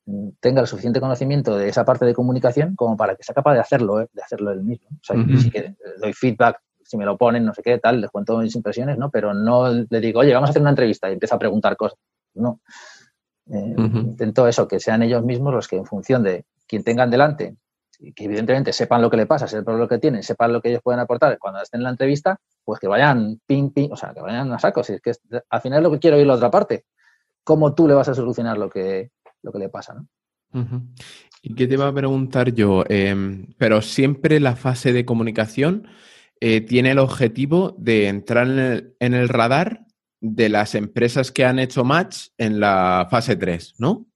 mm, tenga el suficiente conocimiento de esa parte de comunicación como para que sea capaz de hacerlo, eh, de hacerlo él mismo. O sea, si que doy feedback, si me lo ponen, no sé qué, tal, les cuento mis impresiones, ¿no? Pero no le digo, oye, vamos a hacer una entrevista y empiezo a preguntar cosas. No. Eh, intento eso, que sean ellos mismos los que en función de quien tengan delante que evidentemente sepan lo que le pasa, sepan lo que tienen, sepan lo que ellos pueden aportar cuando estén en la entrevista, pues que vayan ping, ping, o sea, que vayan a saco. Si es que al final es lo que quiero oír la otra parte. ¿Cómo tú le vas a solucionar lo que, lo que le pasa? ¿no? ¿Y qué te iba a preguntar yo? Em, pero siempre la fase de comunicación eh, tiene el objetivo de entrar en el, en el radar de las empresas que han hecho match en la fase 3, ¿no?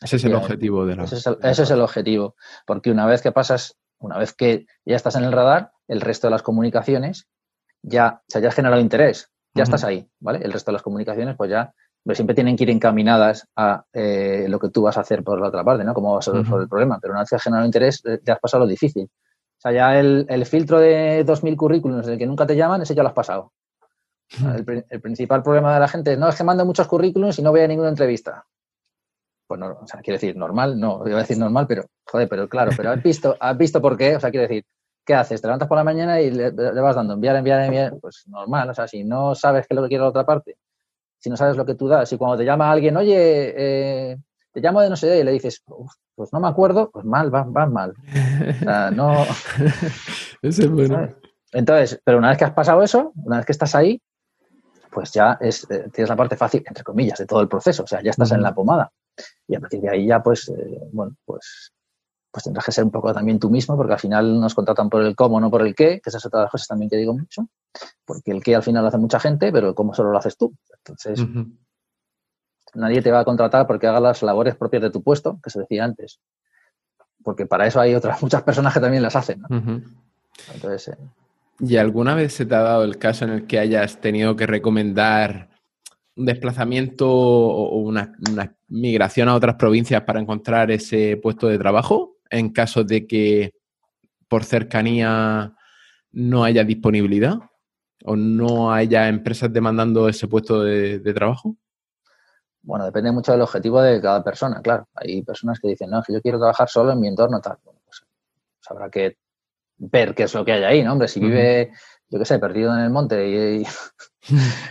Ese es el objetivo de la. Ese es el, objetivo. Porque una vez que pasas, una vez que ya estás en el radar, el resto de las comunicaciones ya, o sea, ya has generado interés, ya estás ahí, ¿vale? El resto de las comunicaciones, pues ya pues siempre tienen que ir encaminadas a eh, lo que tú vas a hacer por la otra parte, ¿no? Cómo vas a resolver el problema. Pero una vez que has generado interés, eh, ya has pasado lo difícil. O sea, ya el, filtro de 2.000 currículums del que nunca te llaman, ese ya lo has pasado. El, el, principal problema de la gente es, no, es que mando muchos currículums y no voy a ninguna entrevista pues no, o sea, quiero decir, normal, no, iba a decir normal, pero, joder, pero claro, pero has visto, has visto por qué, o sea, quiero decir, ¿qué haces? Te levantas por la mañana y le, vas dando enviar, enviar, enviar, pues normal, o sea, si no sabes qué es lo que quiere la otra parte, si no sabes lo que tú das, y cuando te llama alguien, oye, eh, te llamo de no sé y le dices, pues no me acuerdo, pues mal, vas, mal. O sea, no. Ese es bueno. Entonces, pero una vez que has pasado eso, una vez que estás ahí, pues ya es, eh, tienes la parte fácil, entre comillas, de todo el proceso, o sea, ya estás en la pomada. Y a partir de ahí ya, pues, eh, bueno, pues, pues tendrás que ser un poco también tú mismo, porque al final nos contratan por el cómo, no por el qué, que esas las cosas también que digo mucho, porque el qué al final lo hace mucha gente, pero el cómo solo lo haces tú. Entonces, nadie te va a contratar porque haga las labores propias de tu puesto, que se decía antes. Porque para eso hay otras muchas personas que también las hacen. Entonces, eh, ¿Y alguna vez se te ha dado el caso en el que hayas tenido que recomendar un desplazamiento o una, migración a otras provincias para encontrar ese puesto de trabajo en caso de que por cercanía no haya disponibilidad o no haya empresas demandando ese puesto de, trabajo? Bueno, depende mucho del objetivo de cada persona, claro. Hay personas que dicen, no, que yo quiero trabajar solo en mi entorno tal. Bueno, pues, pues habrá que ver qué es lo que hay ahí, ¿no? Hombre, si vive, yo qué sé, perdido en el monte y,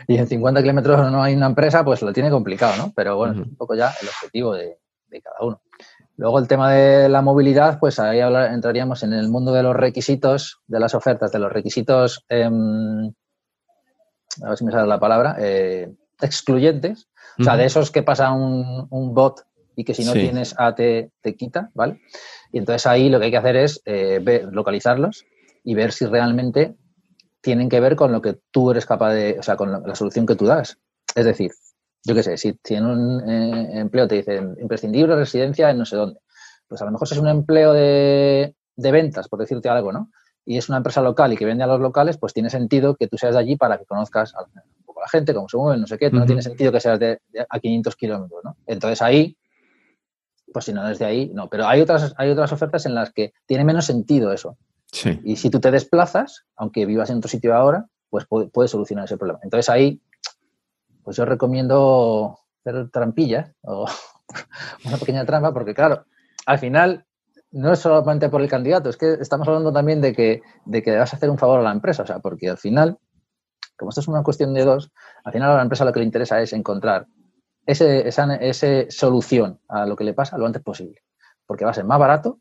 y, en 50 kilómetros no hay una empresa, pues lo tiene complicado, ¿no? Pero bueno, es un poco ya el objetivo de, cada uno. Luego el tema de la movilidad, pues ahí entraríamos en el mundo de los requisitos, de las ofertas, de los requisitos, em, a ver si me sale la palabra, eh, excluyentes, o sea, de esos que pasa un, un bot y que si no tienes A te, te, quita, ¿vale? Y entonces ahí lo que hay que hacer es eh, ver, localizarlos y ver si realmente tienen que ver con lo que tú eres capaz de, o sea, con la, solución que tú das. Es decir, yo qué sé, si, en un eh, empleo te dicen imprescindible residencia en no sé dónde, pues a lo mejor es un empleo de, de ventas, por decirte algo, ¿no? Y es una empresa local y que vende a los locales, pues tiene sentido que tú seas de allí para que conozcas a, la gente, cómo se mueven, no sé qué. No tiene sentido que seas de, a 500 kilómetros, ¿no? Entonces ahí pues si no desde ahí, no. Pero hay otras, hay otras ofertas en las que tiene menos sentido eso. Sí. Y si tú te desplazas, aunque vivas en otro sitio ahora, pues puedes solucionar ese problema. Entonces ahí, pues yo recomiendo hacer trampillas o una pequeña trampa, porque claro, al final no es solamente por el candidato, es que estamos hablando también de que, de que vas a hacer un favor a la empresa, o sea, porque al final como esto es una cuestión de dos, al final a la empresa lo que le interesa es encontrar ese, esa ese solución a lo que le pasa lo antes posible, porque va a ser más barato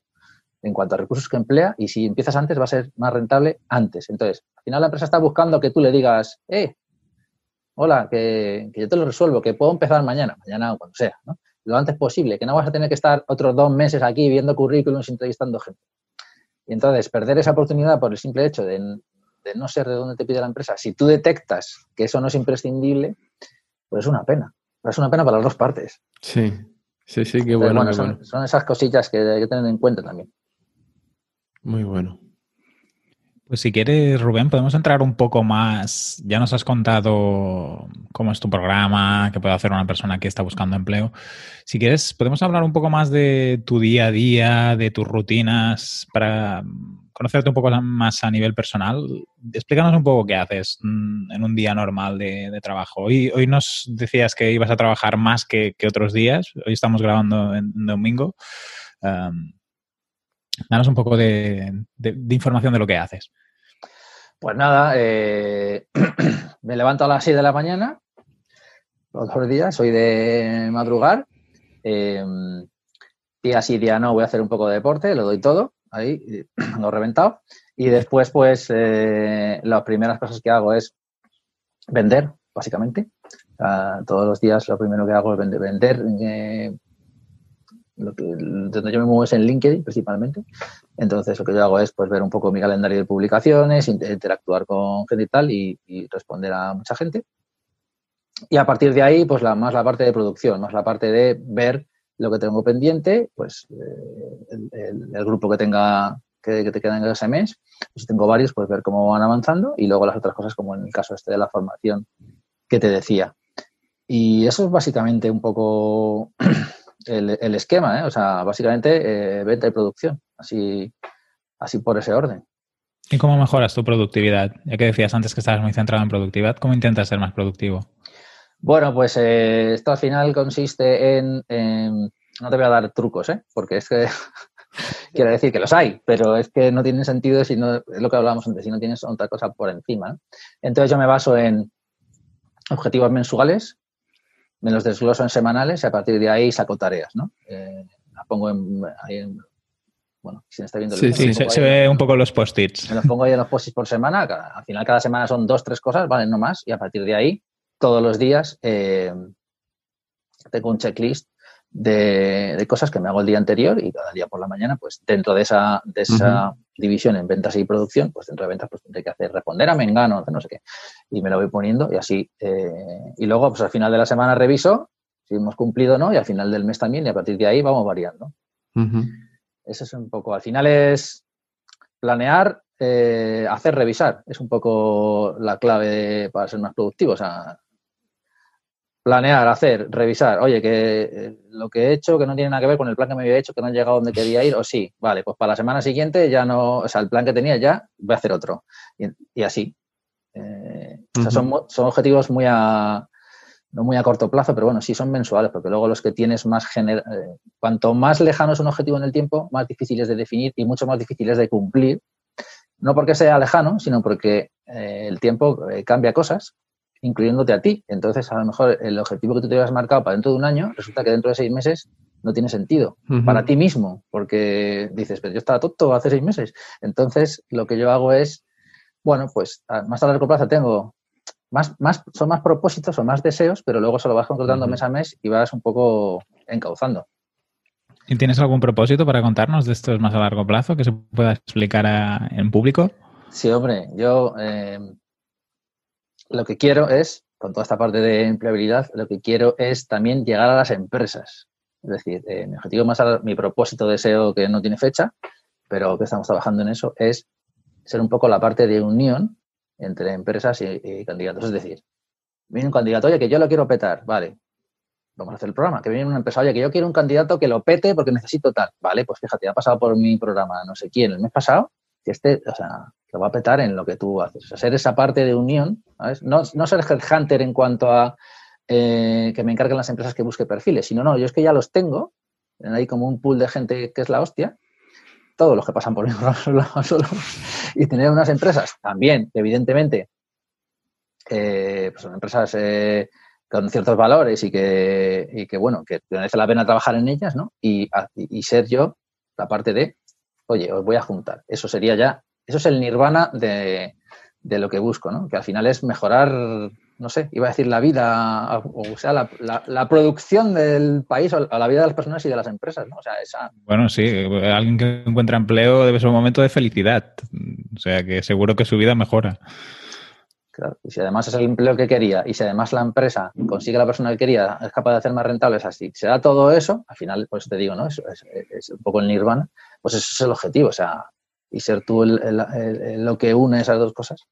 en cuanto a recursos que emplea y si empiezas antes va a ser más rentable antes. Entonces, al final la empresa está buscando que tú le digas, eh, hola, que, yo te lo resuelvo, que puedo empezar mañana, mañana o cuando sea, ¿no? lo antes posible, que no vas a tener que estar otros dos meses aquí viendo currículums, entrevistando gente. Y entonces, perder esa oportunidad por el simple hecho de, no ser de dónde te pide la empresa, si tú detectas que eso no es imprescindible, pues es una pena. Es una pena para las dos partes. Sí, sí, sí, qué bueno. son, son, esas cosillas que hay que tener en cuenta también. Muy bueno. Pues si quieres, Rubén, podemos entrar un poco más. Ya nos has contado cómo es tu programa, qué puede hacer una persona que está buscando empleo. Si quieres, podemos hablar un poco más de tu día a día, de tus rutinas, para conocerte un poco más a nivel personal. Explícanos un poco qué haces mm, en un día normal de, trabajo. Hoy, hoy nos decías que ibas a trabajar más que, otros días. Hoy estamos grabando en, domingo. danos un poco de información de lo que haces. Pues nada, eh, me levanto a las 6 de la mañana, los días, soy de madrugar. Eh, día sí, día no, voy a hacer un poco de deporte, lo doy todo, ahí, lo reventado. Y después, pues, eh, las primeras cosas que hago es vender, básicamente. todos los días lo primero que hago es vender, vender eh, donde yo me muevo es en LinkedIn principalmente. Entonces lo que yo hago es pues ver un poco mi calendario de publicaciones, interactuar con gente y tal y, responder a mucha gente. Y a partir de ahí, pues más la parte de producción, más la parte de ver lo que tengo pendiente, pues eh, el, grupo que tenga que, te queda en ese mes. Si tengo varios, pues ver cómo van avanzando y luego las otras cosas, como en el caso este de la formación que te decía. Y eso es básicamente un poco el, esquema, ¿eh? O sea, básicamente eh, venta y producción, así, así por ese orden. ¿Y cómo mejoras tu productividad? Ya que decías antes que estabas muy centrado en productividad, ¿cómo intentas ser más productivo? Bueno, pues eh, esto al final consiste en, No te voy a dar trucos, ¿eh? Porque es que... quiero decir que los hay, pero es que no tienen sentido si no... Es lo que hablábamos antes, si no tienes otra cosa por encima. Entonces yo me baso en objetivos mensuales, me los desgloso en semanales y a partir de ahí saco tareas, ¿no? Eh, las pongo en, ahí en, bueno, si me está viendo el Sí, sí, se, ve un poco los post-its. Me los pongo ahí en los post-its por semana, al final cada semana son dos, tres cosas, ¿vale? No más, y a partir de ahí, todos los días, eh, tengo un checklist de, cosas que me hago el día anterior y cada día por la mañana, pues dentro de esa, de esa división en ventas y producción, pues dentro de ventas pues tendré que hacer responder a Mengano, no sé qué. Y me lo voy poniendo y así. Eh, y luego, pues al final de la semana reviso si hemos cumplido o no y al final del mes también y a partir de ahí vamos variando. Eso es un poco, al final es planear, eh, hacer revisar. Es un poco la clave para ser más productivo. O sea, planear, hacer, revisar, oye, que eh, lo que he hecho que no tiene nada que ver con el plan que me había hecho, que no he llegado donde quería ir, o sí, vale, pues para la semana siguiente ya no, o sea, el plan que tenía ya, voy a hacer otro. Y, así. Eh, o sea, son, son, objetivos muy a, no muy a corto plazo, pero bueno, sí son mensuales, porque luego los que tienes más, gener eh, cuanto más lejano es un objetivo en el tiempo, más difíciles de definir y mucho más difíciles de cumplir. No porque sea lejano, sino porque el tiempo cambia cosas incluyéndote a ti. Entonces, a lo mejor el objetivo que tú te habías marcado para dentro de un año, resulta que dentro de seis meses no tiene sentido para ti mismo, porque dices, pero yo estaba tonto hace seis meses. Entonces, lo que yo hago es, bueno, pues más a largo plazo tengo más, más, son más propósitos, son más deseos, pero luego se lo vas concretando mes a mes y vas un poco encauzando. ¿Y tienes algún propósito para contarnos de estos más a largo plazo que se pueda explicar en público? Sí, hombre, yo eh, lo que quiero es, con toda esta parte de empleabilidad, lo que quiero es también llegar a las empresas. Es decir, eh, mi objetivo más, mi propósito, deseo que no tiene fecha, pero que estamos trabajando en eso, es ser un poco la parte de unión entre empresas y, candidatos. Es decir, viene un candidato, oye, que yo lo quiero petar, vale, vamos a hacer el programa. Que viene una empresa, oye, que yo quiero un candidato que lo pete porque necesito tal. Vale, pues fíjate, ha pasado por mi programa no sé quién el mes pasado, que este, o sea, que va a petar en lo que tú haces. O ser esa parte de unión, ¿sabes? No, no ser headhunter en cuanto a eh, que me encarguen las empresas que busque perfiles, sino no, yo es que ya los tengo, hay como un pool de gente que es la hostia, todos los que pasan por mi solo, y tener unas empresas también, evidentemente, pues son empresas con ciertos valores y que, y que, bueno, que merece la pena trabajar en ellas, ¿no? Y, ser yo la parte de, oye, os voy a juntar. Eso sería ya, eso es el nirvana de, de lo que busco, ¿no? Que al final es mejorar, no sé, iba a decir la vida, o sea, la, la, producción del país o la vida de las personas y de las empresas, ¿no? O sea, esa... Bueno, sí, alguien que encuentra empleo debe ser un momento de felicidad, o sea, que seguro que su vida mejora. Claro, y si además es el empleo que quería y si además la empresa consigue la persona que quería, es capaz de hacer más rentables así, se da todo eso, al final, pues te digo, ¿no? Es, es, un poco el nirvana, pues eso es el objetivo, o sea, y ser tú lo que une esas dos cosas,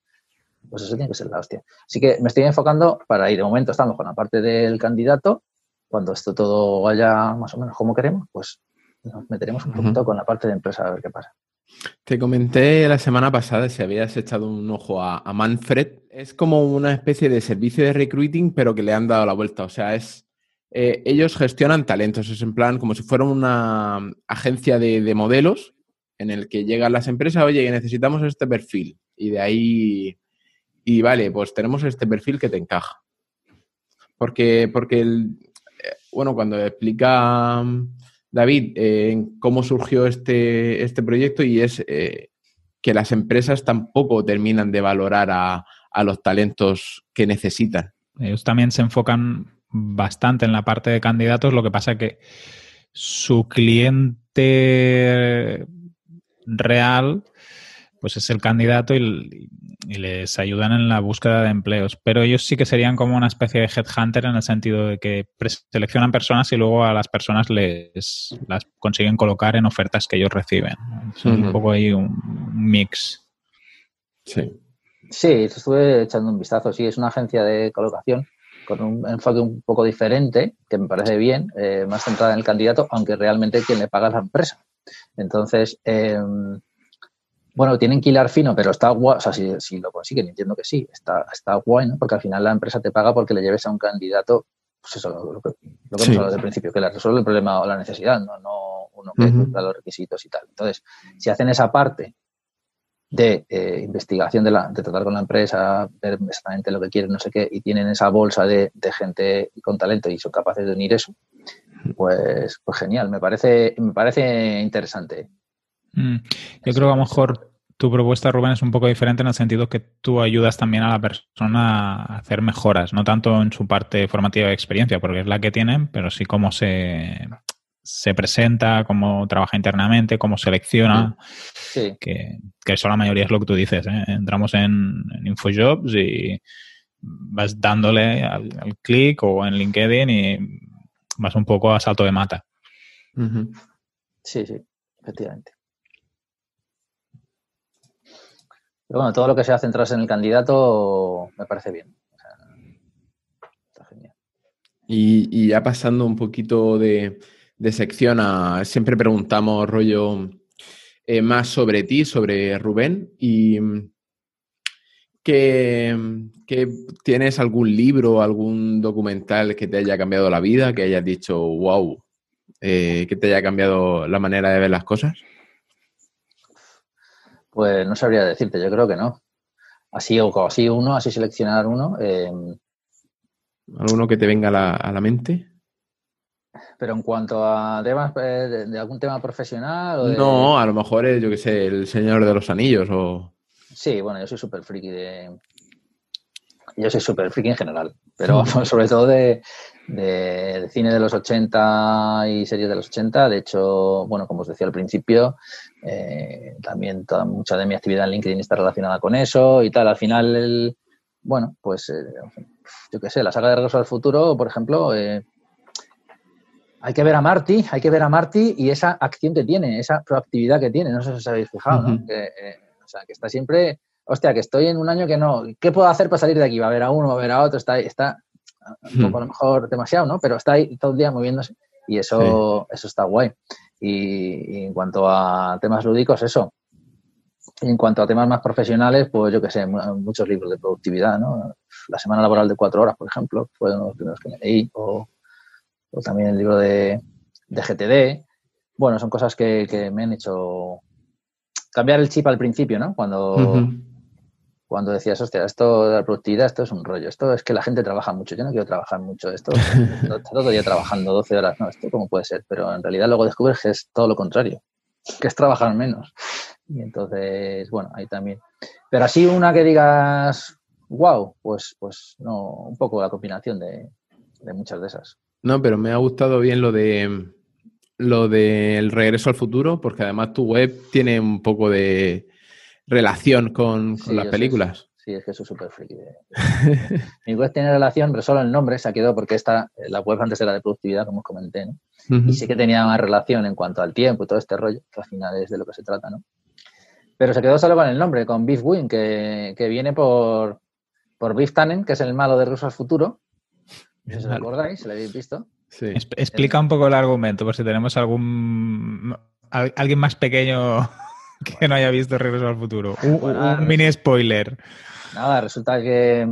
pues eso tiene que ser la hostia. Así que me estoy enfocando para ir, de momento estamos con la parte del candidato, cuando esto todo vaya más o menos como queremos, pues nos meteremos un poquito con la parte de empresa a ver qué pasa. Te comenté la semana pasada si habías echado un ojo a, Manfred. Es como una especie de servicio de recruiting, pero que le han dado la vuelta. O sea, es eh, ellos gestionan talentos. Es en plan como si fuera una agencia de, modelos en el que llegan las empresas, oye, necesitamos este perfil. Y de ahí, y vale, pues tenemos este perfil que te encaja. Porque, porque eh, bueno, cuando explica David, eh, cómo surgió este, este, proyecto y es eh, que las empresas tampoco terminan de valorar a, los talentos que necesitan. Ellos también se enfocan bastante en la parte de candidatos, lo que pasa que su cliente real pues es el candidato y, les ayudan en la búsqueda de empleos. Pero ellos sí que serían como una especie de headhunter en el sentido de que seleccionan personas y luego a las personas les las consiguen colocar en ofertas que ellos reciben. Es un poco ahí un mix. Sí. Sí, estuve echando un vistazo. Sí, es una agencia de colocación con un enfoque un poco diferente, que me parece bien, eh, más centrada en el candidato, aunque realmente quien le paga es la empresa. Entonces, eh, bueno, tienen que hilar fino, pero está guay, o sea, si, lo consiguen, entiendo que sí, está, está guay, ¿no? Porque al final la empresa te paga porque le lleves a un candidato, pues eso, lo, que, lo que hemos hablado el principio, que le resuelve el problema o la necesidad, no, no uno que cumpla los requisitos y tal. Entonces, si hacen esa parte de eh, investigación de, la, de tratar con la empresa, ver exactamente lo que quieren, no sé qué, y tienen esa bolsa de, de gente con talento y son capaces de unir eso, pues, pues genial, me parece, me parece interesante. Mm. Yo creo que a lo mejor tu propuesta, Rubén, es un poco diferente en el sentido que tú ayudas también a la persona a hacer mejoras, no tanto en su parte formativa de experiencia, porque es la que tienen, pero sí cómo se, se presenta, cómo trabaja internamente, cómo selecciona, Que, eso la mayoría es lo que tú dices. ¿eh? Entramos en, InfoJobs y vas dándole al, clic o en LinkedIn y vas un poco a salto de mata. Sí, sí, efectivamente. Pero bueno, todo lo que sea centrarse en el candidato me parece bien. está genial. Y, ya pasando un poquito de, sección a. Siempre preguntamos, rollo, eh, más sobre ti, sobre Rubén. Y que, tienes algún libro, algún documental que te haya cambiado la vida, que hayas dicho, wow, eh, que te haya cambiado la manera de ver las cosas. Pues no sabría decirte, yo creo que no. Así o así uno, así seleccionar uno. Eh, ¿Alguno que te venga a la, mente? Pero en cuanto a temas eh, de, algún tema profesional. No, a lo mejor es, yo que sé, el Señor de los Anillos o. Sí, bueno, yo soy súper friki de. Yo soy súper friki en general, pero sobre todo de, de, cine de los 80 y series de los 80. De hecho, bueno, como os decía al principio, eh, también toda, mucha de mi actividad en LinkedIn está relacionada con eso y tal. Al final, bueno, pues eh, yo qué sé, la saga de Regreso al Futuro, por ejemplo, eh, hay que ver a Marty, hay que ver a Marty y esa acción que tiene, esa proactividad que tiene. No sé si os habéis fijado, ¿no? que, o sea, que está siempre, hostia, que estoy en un año que no, ¿qué puedo hacer para salir de aquí? Va a ver a uno, va a ver a otro, está, está un poco a lo mejor demasiado, ¿no? Pero está ahí todo el día moviéndose y eso, eso está guay. Y, en cuanto a temas lúdicos, eso. Y en cuanto a temas más profesionales, pues yo que sé, muchos libros de productividad, ¿no? La semana laboral de cuatro horas, por ejemplo, fue uno de los primeros que me leí, o, también el libro de, GTD. Bueno, son cosas que, me han hecho cambiar el chip al principio, ¿no? Cuando, cuando decías, hostia, esto de la productividad, esto es un rollo, esto es que la gente trabaja mucho, yo no quiero trabajar mucho, esto todo el día trabajando 12 horas, no, esto cómo puede ser, pero en realidad luego descubres que es todo lo contrario, que es trabajar menos. Y entonces, bueno, ahí también. Pero así una que digas, wow, pues, pues no, un poco la combinación de, de muchas de esas. No, pero me ha gustado bien lo de lo del regreso al futuro, porque además tu web tiene un poco de relación con, las películas. sí, es que eso es súper friki. Mi web tiene relación, pero solo el nombre se ha quedado porque esta, la web antes era de productividad, como os comenté, ¿no? Y sí que tenía más relación en cuanto al tiempo y todo este rollo, que al final es de lo que se trata, ¿no? Pero se quedó solo con el nombre, con Beef Win, que, viene por, por Beef Tannen, que es el malo de Regreso al Futuro. Si os acordáis, si lo habéis visto. Sí. Explica un poco el argumento, por si tenemos algún alguien más pequeño que no haya visto Regreso al Futuro. Un, mini spoiler. Nada, resulta que,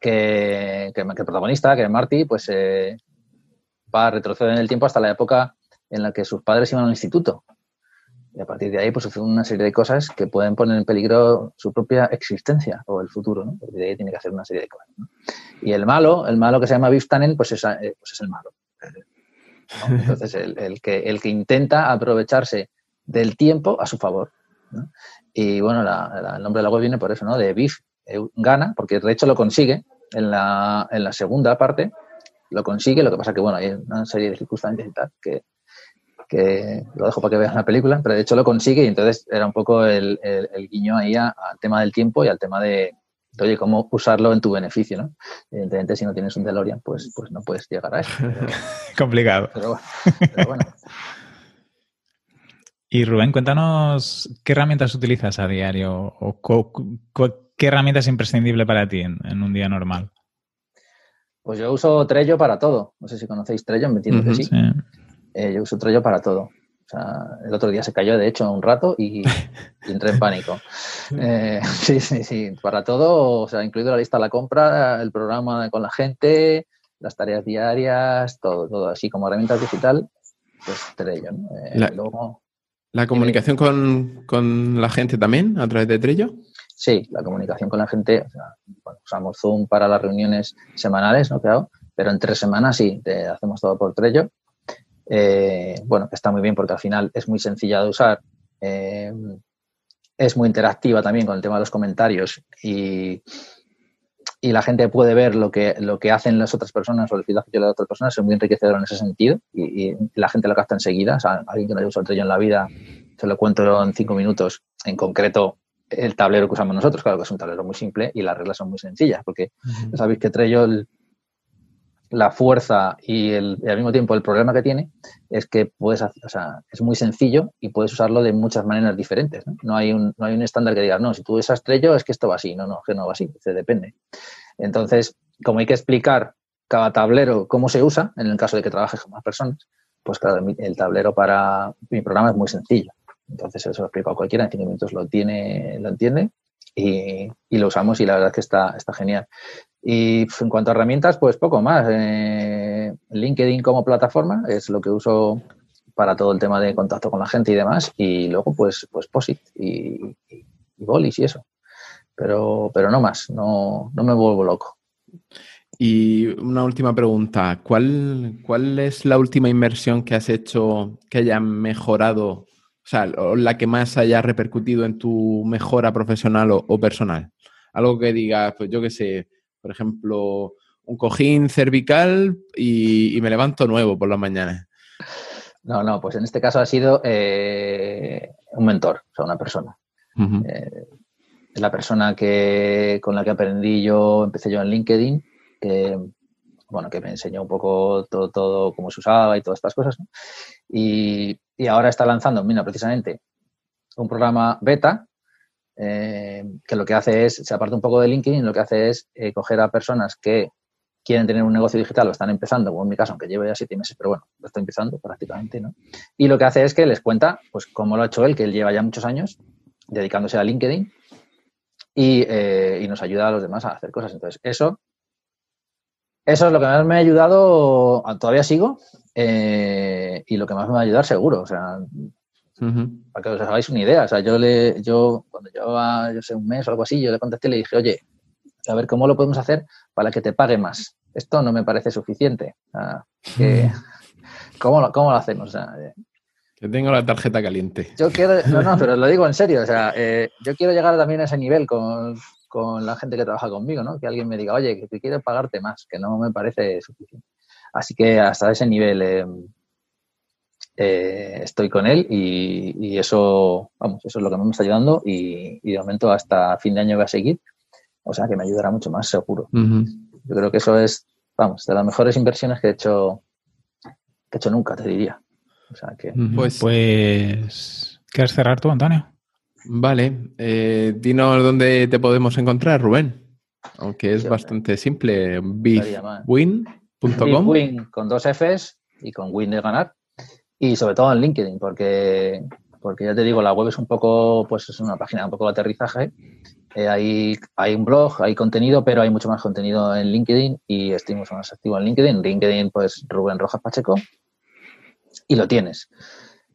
que, el protagonista, que es Marty, pues eh, va a retroceder en el tiempo hasta la época en la que sus padres iban al instituto. Y a partir de ahí, pues sucede una serie de cosas que pueden poner en peligro su propia existencia o el futuro, ¿no? Porque de ahí tiene que hacer una serie de cosas. Y el malo, el malo que se llama Biff pues es, eh, pues es el malo. Entonces, el, que, el que intenta aprovecharse del tiempo a su favor. Y bueno, el nombre de la web viene por eso, ¿no? De Biff eh, gana, porque de hecho lo consigue en la, en la segunda parte, lo consigue, lo que pasa que, bueno, hay una serie de circunstancias y tal que, que lo dejo para que vean la película, pero de hecho lo consigue y entonces era un poco el, guiño ahí al tema del tiempo y al tema de, oye, cómo usarlo en tu beneficio, ¿no? Evidentemente, si no tienes un DeLorean, pues, pues no puedes llegar a eso. Complicado. Pero, bueno. Y Rubén, cuéntanos qué herramientas utilizas a diario o qué herramienta es imprescindible para ti en, un día normal. Pues yo uso Trello para todo. No sé si conocéis Trello, me entiendo que sí. Eh, yo uso Trello para todo. O sea, el otro día se cayó, de hecho, un rato y, entré en pánico. Eh, sí, sí, sí, para todo, o sea, incluido la lista de la compra, el programa con la gente, las tareas diarias, todo, todo así como herramientas digital, pues Trello. Eh, luego, ¿La comunicación con, la gente también a través de Trello? Sí, la comunicación con la gente. usamos Zoom para las reuniones semanales, ¿no? Claro, pero en tres semanas sí, te hacemos todo por Trello. Eh, bueno, está muy bien porque al final es muy sencilla de usar. Eh, es muy interactiva también con el tema de los comentarios y, y la gente puede ver lo que, lo que hacen las otras personas o el feedback que de otras personas, es muy enriquecedor en ese sentido y, la gente lo capta enseguida. O sea, alguien que no haya usado el Trello en la vida, se lo cuento en cinco minutos, en concreto el tablero que usamos nosotros, claro que es un tablero muy simple y las reglas son muy sencillas, porque sabéis que Trello, la fuerza y, al mismo tiempo el problema que tiene es que puedes, o sea, es muy sencillo y puedes usarlo de muchas maneras diferentes. No, hay, un, no hay un estándar que diga, no, si tú usas Trello es que esto va así. No, no, que no va así, se depende. Entonces, como hay que explicar cada tablero cómo se usa, en el caso de que trabajes con más personas, pues claro, el tablero para mi programa es muy sencillo. Entonces, eso lo explico a cualquiera, en cinco minutos lo, tiene, lo entiende y, lo usamos y la verdad es que está, está genial. Y en cuanto a herramientas, pues poco más. Eh, LinkedIn como plataforma es lo que uso para todo el tema de contacto con la gente y demás. Y luego, pues, pues POSIT y, Bolis y eso pero, pero no más, no, no me vuelvo loco. Y una última pregunta, ¿Cuál, ¿cuál es la última inversión que has hecho que haya mejorado, o sea, la que más haya repercutido en tu mejora profesional o, personal? Algo que digas, pues yo qué sé, por ejemplo, un cojín cervical y, me levanto nuevo por las mañanas. No, no, pues en este caso ha sido eh, un mentor, o sea, una persona la persona que, con la que aprendí yo, empecé yo en LinkedIn, que, bueno, que me enseñó un poco todo, todo cómo se usaba y todas estas cosas. Y, ahora está lanzando, mira, precisamente, un programa beta eh, que lo que hace es, se aparta un poco de LinkedIn, lo que hace es eh, coger a personas que quieren tener un negocio digital o están empezando, como en mi caso, aunque lleve ya siete meses, pero bueno, lo estoy empezando prácticamente, ¿no? Y lo que hace es que les cuenta, pues, cómo lo ha hecho él, que él lleva ya muchos años dedicándose a LinkedIn eh, y, nos ayuda a los demás a hacer cosas. Entonces, eso, eso es lo que más me ha ayudado, todavía sigo, y lo que más me va a ayudar seguro. O sea, Para que os hagáis una idea. O sea, yo le, yo, cuando llevaba, yo sé, un mes o algo así, yo le contesté y le dije, oye, a ver cómo lo podemos hacer para que te pague más. Esto no me parece suficiente. ¿cómo, lo, ¿Cómo lo hacemos? que tengo la tarjeta caliente. Yo quiero, no, no, pero lo digo en serio. O sea, eh, yo quiero llegar también a ese nivel con, con la gente que trabaja conmigo, ¿no? Que alguien me diga, oye, que quiero pagarte más, que no me parece suficiente. Así que hasta ese nivel eh, eh, estoy con él y, eso, vamos, eso es lo que me está ayudando y, de momento hasta fin de año voy a seguir. O sea que me ayudará mucho más, seguro. Yo creo que eso es, vamos, de las mejores inversiones que he hecho, que he hecho nunca, te diría. O sea que... Pues, pues, ¿quieres cerrar tú, Antonio? Vale, eh, dinos dónde te podemos encontrar, Rubén. Aunque es bastante simple, bitwin.com. Bitwin con dos Fs y con win de ganar y sobre todo en LinkedIn, porque, porque ya te digo, la web es un poco, pues es una página un poco de aterrizaje. Eh, hay, hay un blog, hay contenido, pero hay mucho más contenido en LinkedIn y estoy más activo en LinkedIn. LinkedIn, pues Rubén Rojas Pacheco y lo tienes.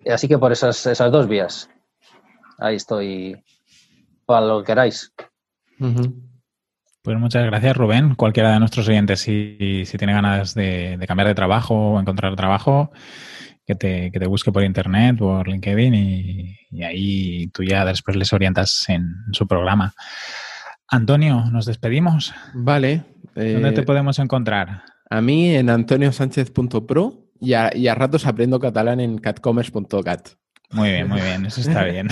Así que por esas, esas dos vías, ahí estoy para lo que queráis. Pues muchas gracias, Rubén. Cualquiera de nuestros oyentes, si, si tiene ganas de cambiar de trabajo o encontrar trabajo, que te, que te busque por internet, por LinkedIn y, ahí tú ya después les orientas en su programa. Antonio, nos despedimos. Vale. ¿Dónde te eh, podemos encontrar? A mí en antoniosánchez.pro y a, y a ratos aprendo catalán en catcommerce.cat. Muy bien, muy bien, eso está bien.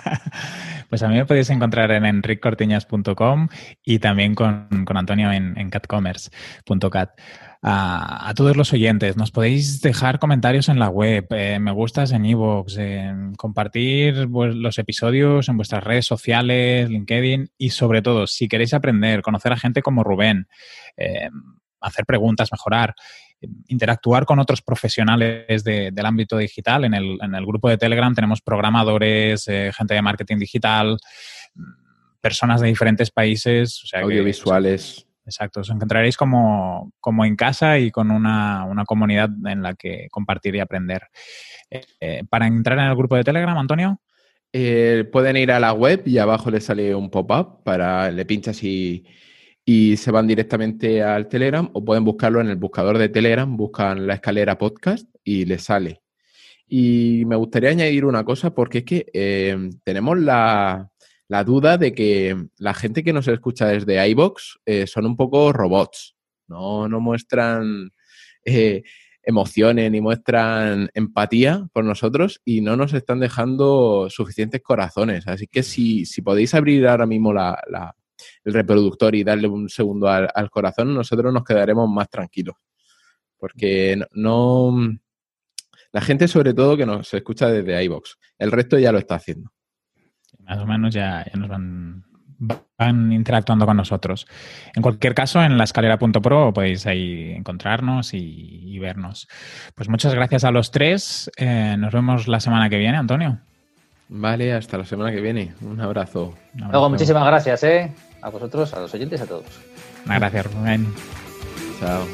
pues a mí me podéis encontrar en enriccortiñas.com y también con, Antonio en, en catcommerce.cat a, todos los oyentes. Nos podéis dejar comentarios en la web, eh, me gustas en iVoox, compartir pues, los episodios en vuestras redes sociales, LinkedIn y sobre todo, si queréis aprender, conocer a gente como Rubén, eh, hacer preguntas, mejorar, interactuar con otros profesionales del ámbito digital. En el, en el, grupo de Telegram tenemos programadores, eh, gente de marketing digital, personas de diferentes países. Audiovisuales. Exacto, os encontraréis como, como en casa y con una, comunidad en la que compartir y aprender. Eh, eh, para entrar en el grupo de Telegram, Antonio. Eh, pueden ir a la web y abajo les sale un pop-up para le pinchas y, y se van directamente al Telegram o pueden buscarlo en el buscador de Telegram, buscan la escalera podcast y les sale. Y me gustaría añadir una cosa porque es que tenemos la, la duda de que la gente que nos escucha desde iBox eh, son un poco robots, no, no muestran eh, emociones ni muestran empatía por nosotros y no nos están dejando suficientes corazones. Así que si, podéis abrir ahora mismo la, el reproductor y darle un segundo al, corazón, nosotros nos quedaremos más tranquilos. Porque no, La gente, sobre todo, que nos escucha desde iBox. El resto ya lo está haciendo más o menos ya, nos van, van interactuando con nosotros. En cualquier caso, en la escalera.pro podéis ahí encontrarnos y, vernos. Pues muchas gracias a los tres. Eh, nos vemos la semana que viene, Antonio. Vale, hasta la semana que viene. Un abrazo. Luego, muchísimas gracias, ¿eh? A vosotros, a los oyentes, a todos. Gracias, Rubén. Chao.